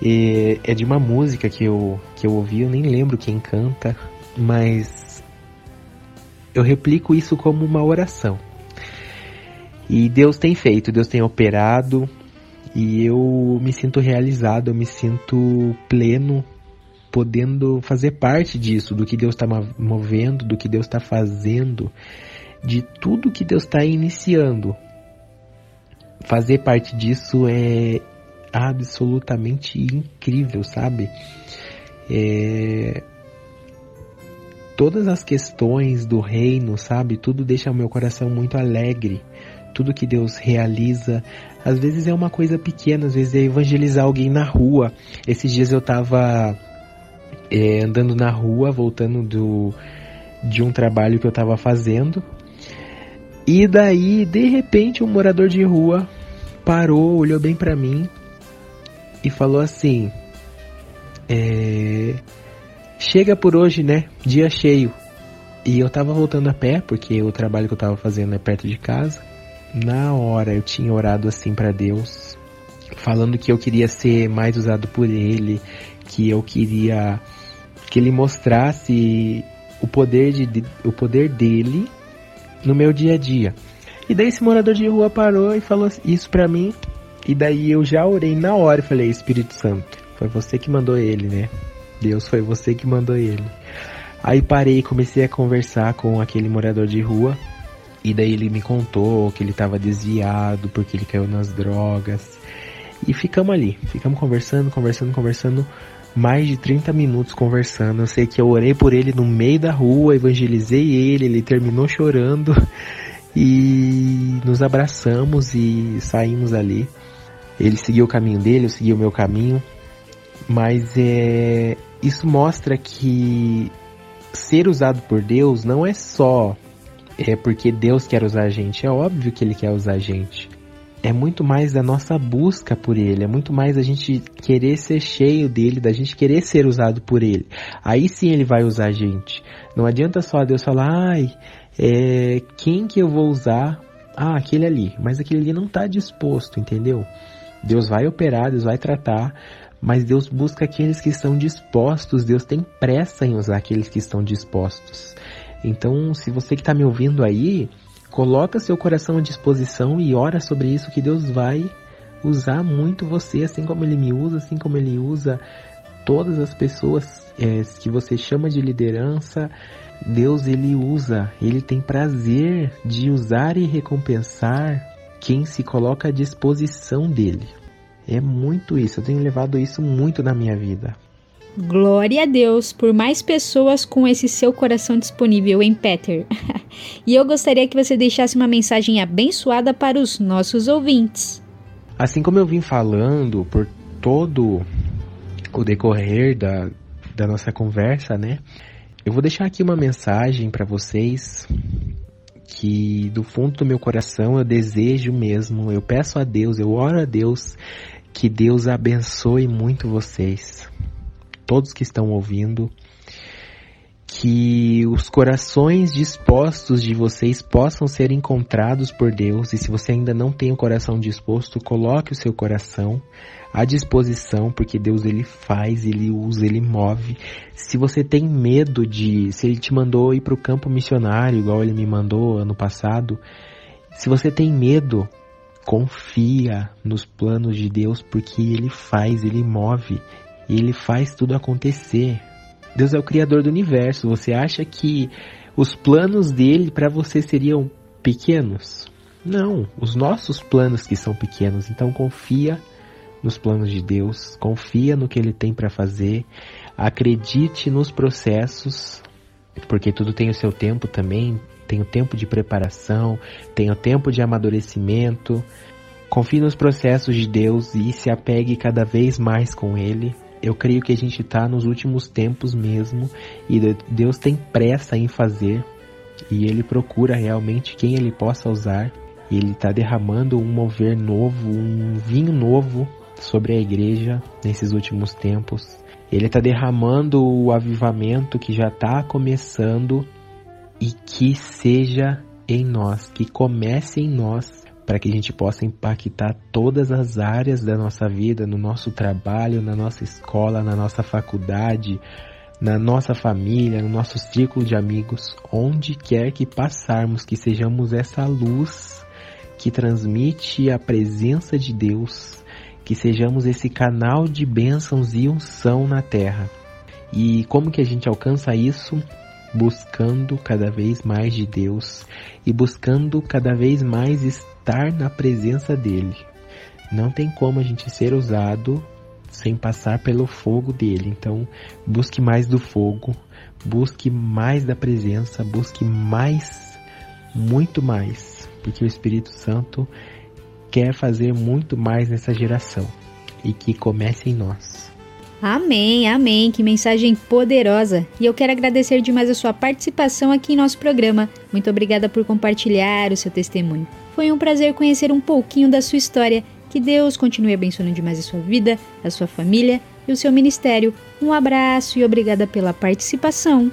e é de uma música que eu, que eu ouvi, eu nem lembro quem canta, mas eu replico isso como uma oração. E Deus tem feito, Deus tem operado, e eu me sinto realizado, eu me sinto pleno, podendo fazer parte disso, do que Deus está movendo, do que Deus está fazendo, de tudo que Deus está iniciando. Fazer parte disso é, absolutamente incrível, sabe? É... Todas as questões do reino, sabe? Tudo deixa o meu coração muito alegre. Tudo que Deus realiza, às vezes é uma coisa pequena, às vezes é evangelizar alguém na rua. Esses dias eu tava é, andando na rua, voltando do, de um trabalho que eu tava fazendo. E daí, de repente, um morador de rua parou, olhou bem para mim e falou assim: é, Chega por hoje, né? Dia cheio. E eu tava voltando a pé, porque o trabalho que eu tava fazendo é perto de casa. Na hora eu tinha orado assim para Deus, falando que eu queria ser mais usado por Ele, que eu queria que Ele mostrasse o poder, de, o poder dele no meu dia a dia. E daí esse morador de rua parou e falou isso pra mim. E daí eu já orei na hora e falei, Espírito Santo, foi você que mandou ele, né? Deus foi você que mandou ele. Aí parei e comecei a conversar com aquele morador de rua. E daí ele me contou que ele estava desviado porque ele caiu nas drogas. E ficamos ali, ficamos conversando, conversando, conversando. Mais de 30 minutos conversando. Eu sei que eu orei por ele no meio da rua, evangelizei ele, ele terminou chorando. E nos abraçamos e saímos ali. Ele seguiu o caminho dele, eu segui o meu caminho. Mas é, isso mostra que ser usado por Deus não é só é porque Deus quer usar a gente. É óbvio que Ele quer usar a gente. É muito mais da nossa busca por Ele. É muito mais a gente querer ser cheio dele, da gente querer ser usado por Ele. Aí sim Ele vai usar a gente. Não adianta só Deus falar, ai, é, quem que eu vou usar? Ah, aquele ali. Mas aquele ali não está disposto, entendeu? Deus vai operar, Deus vai tratar, mas Deus busca aqueles que estão dispostos, Deus tem pressa em usar aqueles que estão dispostos. Então, se você que está me ouvindo aí, coloca seu coração à disposição e ora sobre isso que Deus vai usar muito você, assim como Ele me usa, assim como Ele usa todas as pessoas é, que você chama de liderança. Deus ele usa, ele tem prazer de usar e recompensar quem se coloca à disposição dele. É muito isso, eu tenho levado isso muito na minha vida. Glória a Deus por mais pessoas com esse seu coração disponível em Peter. e eu gostaria que você deixasse uma mensagem abençoada para os nossos ouvintes. Assim como eu vim falando por todo o decorrer da, da nossa conversa, né? Eu vou deixar aqui uma mensagem para vocês que do fundo do meu coração eu desejo mesmo, eu peço a Deus, eu oro a Deus que Deus abençoe muito vocês, todos que estão ouvindo, que os corações dispostos de vocês possam ser encontrados por Deus. E se você ainda não tem o coração disposto, coloque o seu coração à disposição, porque Deus ele faz, ele usa, ele move. Se você tem medo de, se ele te mandou ir para o campo missionário, igual ele me mandou ano passado, se você tem medo, confia nos planos de Deus, porque ele faz, ele move, ele faz tudo acontecer. Deus é o criador do universo. Você acha que os planos dele para você seriam pequenos? Não, os nossos planos que são pequenos. Então confia nos planos de Deus, confia no que ele tem para fazer, acredite nos processos, porque tudo tem o seu tempo também, tem o tempo de preparação, tem o tempo de amadurecimento. Confie nos processos de Deus e se apegue cada vez mais com ele. Eu creio que a gente está nos últimos tempos mesmo e Deus tem pressa em fazer e Ele procura realmente quem Ele possa usar. Ele está derramando um mover novo, um vinho novo sobre a igreja nesses últimos tempos. Ele está derramando o avivamento que já está começando e que seja em nós, que comece em nós para que a gente possa impactar todas as áreas da nossa vida, no nosso trabalho, na nossa escola, na nossa faculdade, na nossa família, no nosso círculo de amigos, onde quer que passarmos, que sejamos essa luz que transmite a presença de Deus, que sejamos esse canal de bênçãos e unção na terra. E como que a gente alcança isso? Buscando cada vez mais de Deus e buscando cada vez mais estar na presença dele. Não tem como a gente ser usado sem passar pelo fogo dele. Então, busque mais do fogo, busque mais da presença, busque mais, muito mais, porque o Espírito Santo quer fazer muito mais nessa geração e que comece em nós. Amém, amém. Que mensagem poderosa. E eu quero agradecer demais a sua participação aqui em nosso programa. Muito obrigada por compartilhar o seu testemunho. Foi um prazer conhecer um pouquinho da sua história. Que Deus continue abençoando demais a sua vida, a sua família e o seu ministério. Um abraço e obrigada pela participação.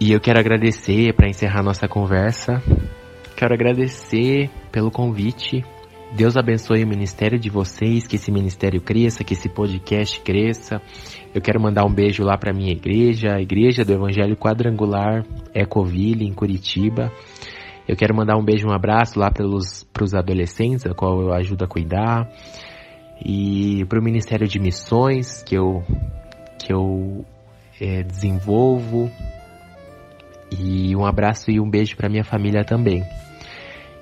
E eu quero agradecer para encerrar nossa conversa. Quero agradecer pelo convite. Deus abençoe o ministério de vocês, que esse ministério cresça, que esse podcast cresça. Eu quero mandar um beijo lá para minha igreja, a Igreja do Evangelho Quadrangular Ecoville, em Curitiba. Eu quero mandar um beijo, um abraço lá para os adolescentes, a qual eu ajudo a cuidar. E para o Ministério de Missões, que eu, que eu é, desenvolvo. E um abraço e um beijo para minha família também.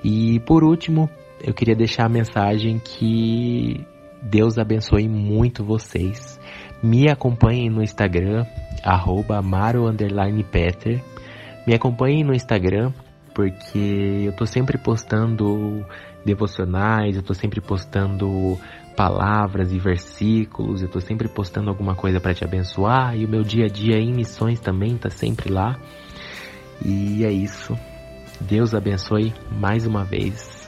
E por último, eu queria deixar a mensagem que Deus abençoe muito vocês. Me acompanhem no Instagram, arroba Peter. Me acompanhem no Instagram, porque eu tô sempre postando devocionais, eu tô sempre postando palavras e versículos, eu tô sempre postando alguma coisa para te abençoar e o meu dia a dia em missões também tá sempre lá. E é isso. Deus abençoe mais uma vez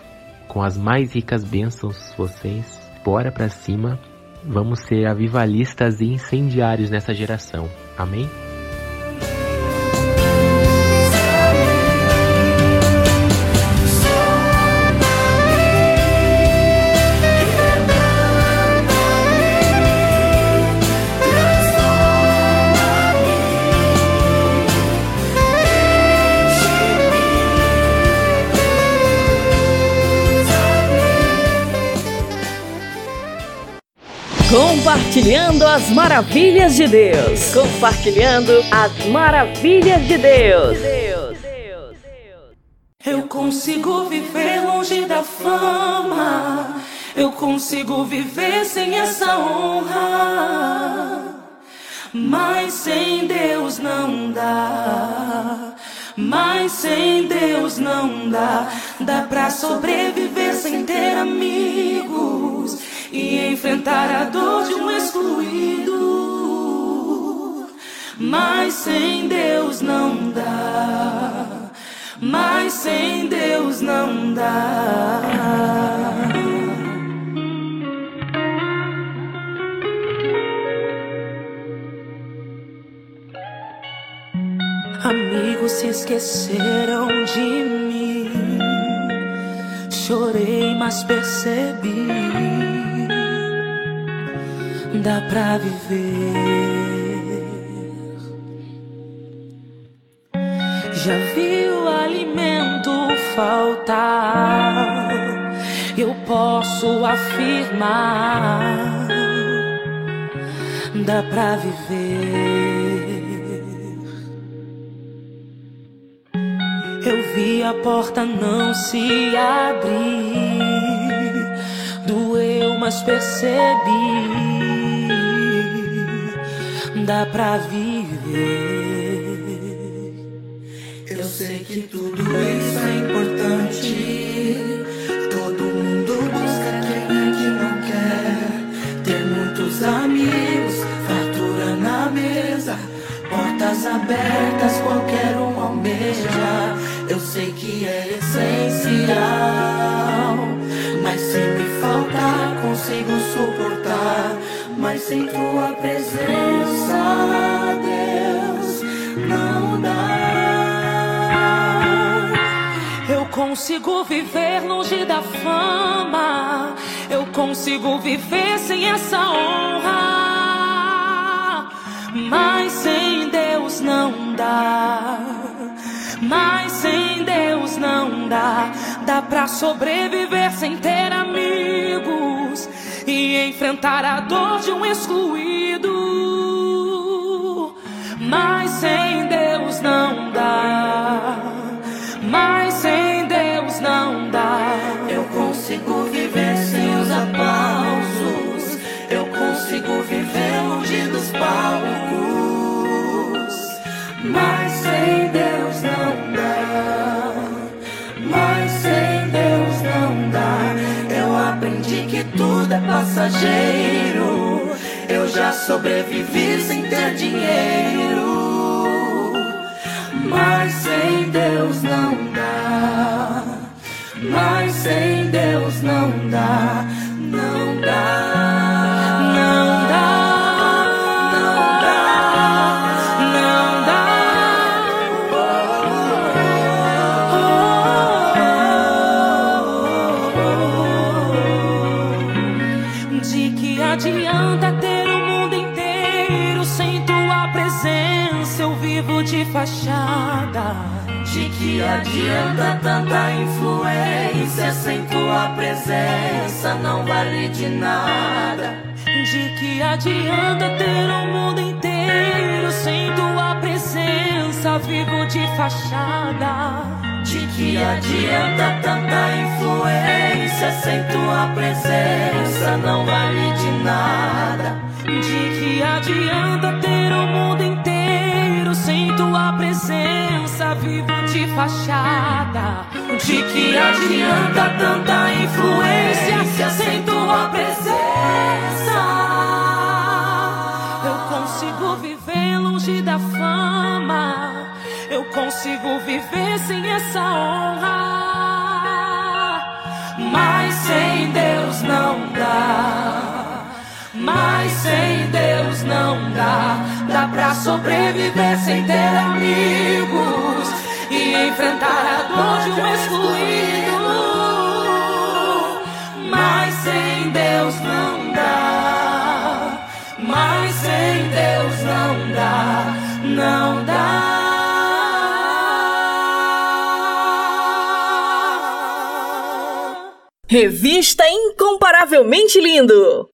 com as mais ricas bênçãos vocês. Bora pra cima. Vamos ser avivalistas e incendiários nessa geração. Amém? Compartilhando as maravilhas de Deus. Compartilhando as maravilhas de Deus. Eu consigo viver longe da fama. Eu consigo viver sem essa honra. Mas sem Deus não dá. Mas sem Deus não dá. Dá pra sobreviver sem ter amigos e enfrentar a dor de um excluído. mas sem Deus não dá. Mas sem Deus não dá. Amigos se esqueceram de mim. Chorei, mas percebi. Dá pra viver. Já vi o alimento faltar. Eu posso afirmar. Dá pra viver. Eu vi a porta não se abrir. Doeu, mas percebi. Dá pra viver. Eu sei que tudo isso é importante. Todo mundo busca quem é que não quer ter muitos amigos, fartura na mesa, portas abertas, qualquer um almeja. Eu sei que é essencial, mas se me faltar, consigo suportar. Mas sem tua presença, Deus, não dá. Eu consigo viver longe da fama. Eu consigo viver sem essa honra. Mas sem Deus não dá. Mas sem Deus não dá. Dá pra sobreviver sem ter amigos e enfrentar a dor de um excluído. Mas sem Deus não dá. Mas sem Deus não dá. Eu consigo viver sem os aplausos. Eu consigo viver longe dos palcos. Mas sem Deus não que tudo é passageiro. Eu já sobrevivi sem ter dinheiro. Mas sem Deus não dá. Mas sem Deus não dá. Fachada. De que adianta tanta influência sem tua presença? Não vale de nada. De que adianta ter o mundo inteiro sem tua presença? Vivo de fachada. De que adianta tanta influência sem tua presença? Não vale de nada. De que adianta ter o mundo inteiro sem tua presença? Vivo de fachada. De que adianta tanta influência sem tua presença? Eu consigo viver longe da fama. Eu consigo viver sem essa honra. Mas sem Deus não dá. Mas sem Deus não dá. Dá pra sobreviver sem ter amigos e enfrentar a dor de um excluído. Mas sem Deus não dá. Mas sem Deus não dá. Não dá. Revista Incomparavelmente Lindo.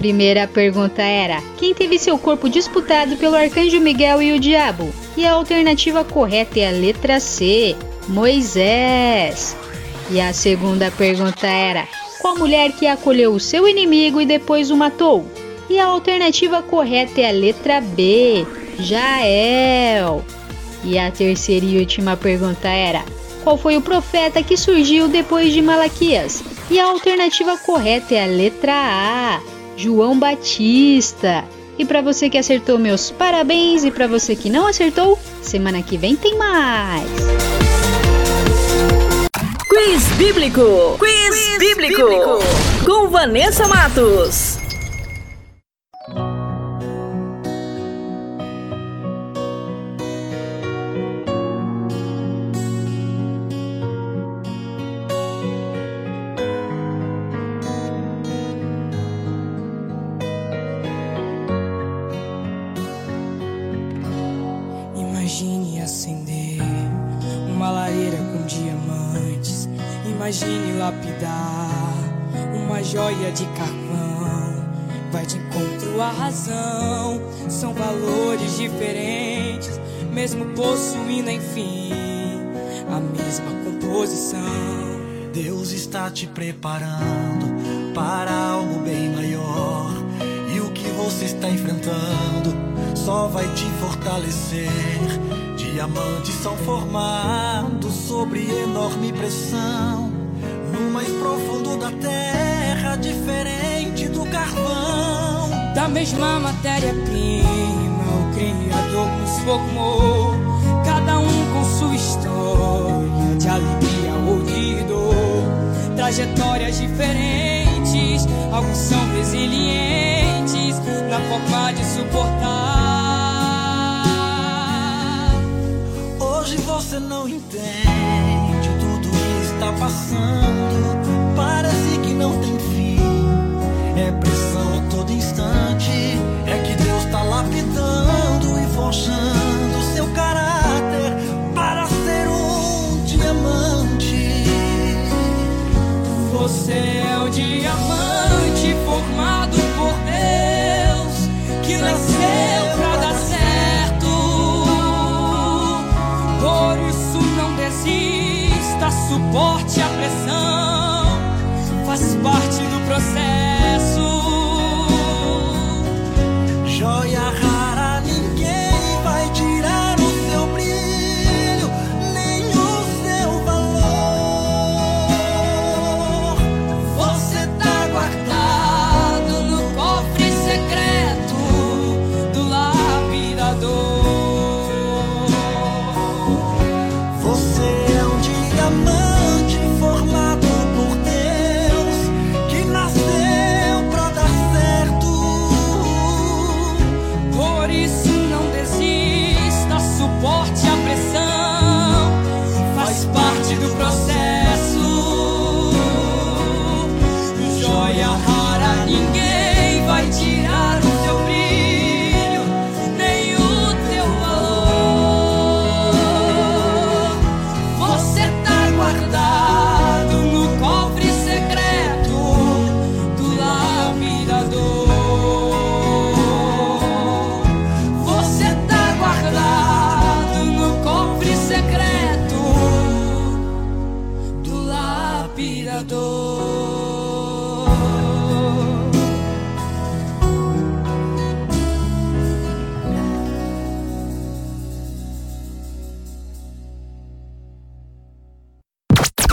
Primeira pergunta era: quem teve seu corpo disputado pelo arcanjo Miguel e o diabo? E a alternativa correta é a letra C, Moisés. E a segunda pergunta era: qual mulher que acolheu o seu inimigo e depois o matou? E a alternativa correta é a letra B, Jael. E a terceira e última pergunta era: qual foi o profeta que surgiu depois de Malaquias? E a alternativa correta é a letra A, João Batista. E para você que acertou, meus parabéns. E para você que não acertou, semana que vem tem mais. Quiz Bíblico. Quiz, bíblico. Com Vanessa Matos. De carvão. Vai de encontro à razão. São valores diferentes, mesmo possuindo, enfim, a mesma composição. Deus está te preparando para algo bem maior. E o que você está enfrentando só vai te fortalecer. Diamantes são formados sobre enorme pressão. No mais profundo da terra, diferente do carvão. Da mesma matéria-prima, o Criador nos formou. Cada um com sua história de alegria ou de dor. Trajetórias diferentes, alguns são resilientes na forma de suportar. Hoje você não entende tudo que está passando. Parece que não tem. É pressão a todo instante. É que Deus está lapidando e forjando seu caráter para ser um diamante. Você é o diamante formado por Deus que nasceu pra dar certo. Por isso não desista, suporte a pressão, faz parte do processo.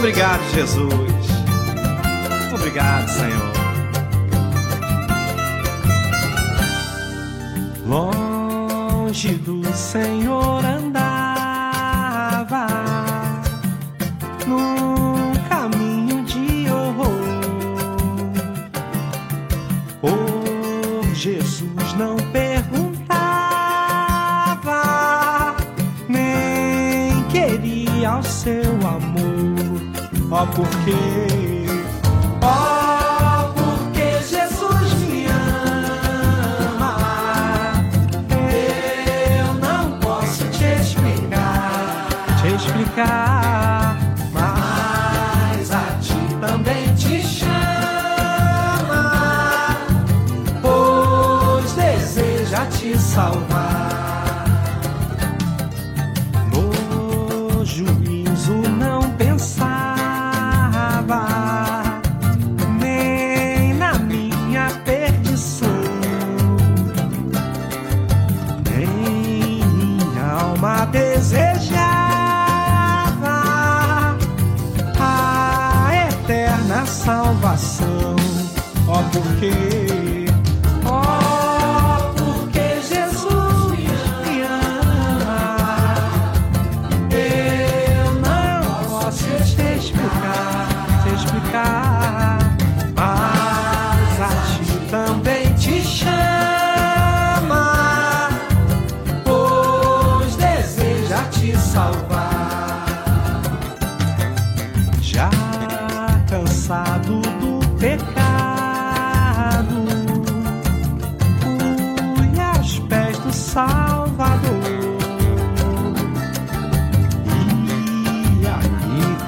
Obrigado, Jesus. Obrigado, Senhor. Longe do Senhor andar porque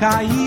cair.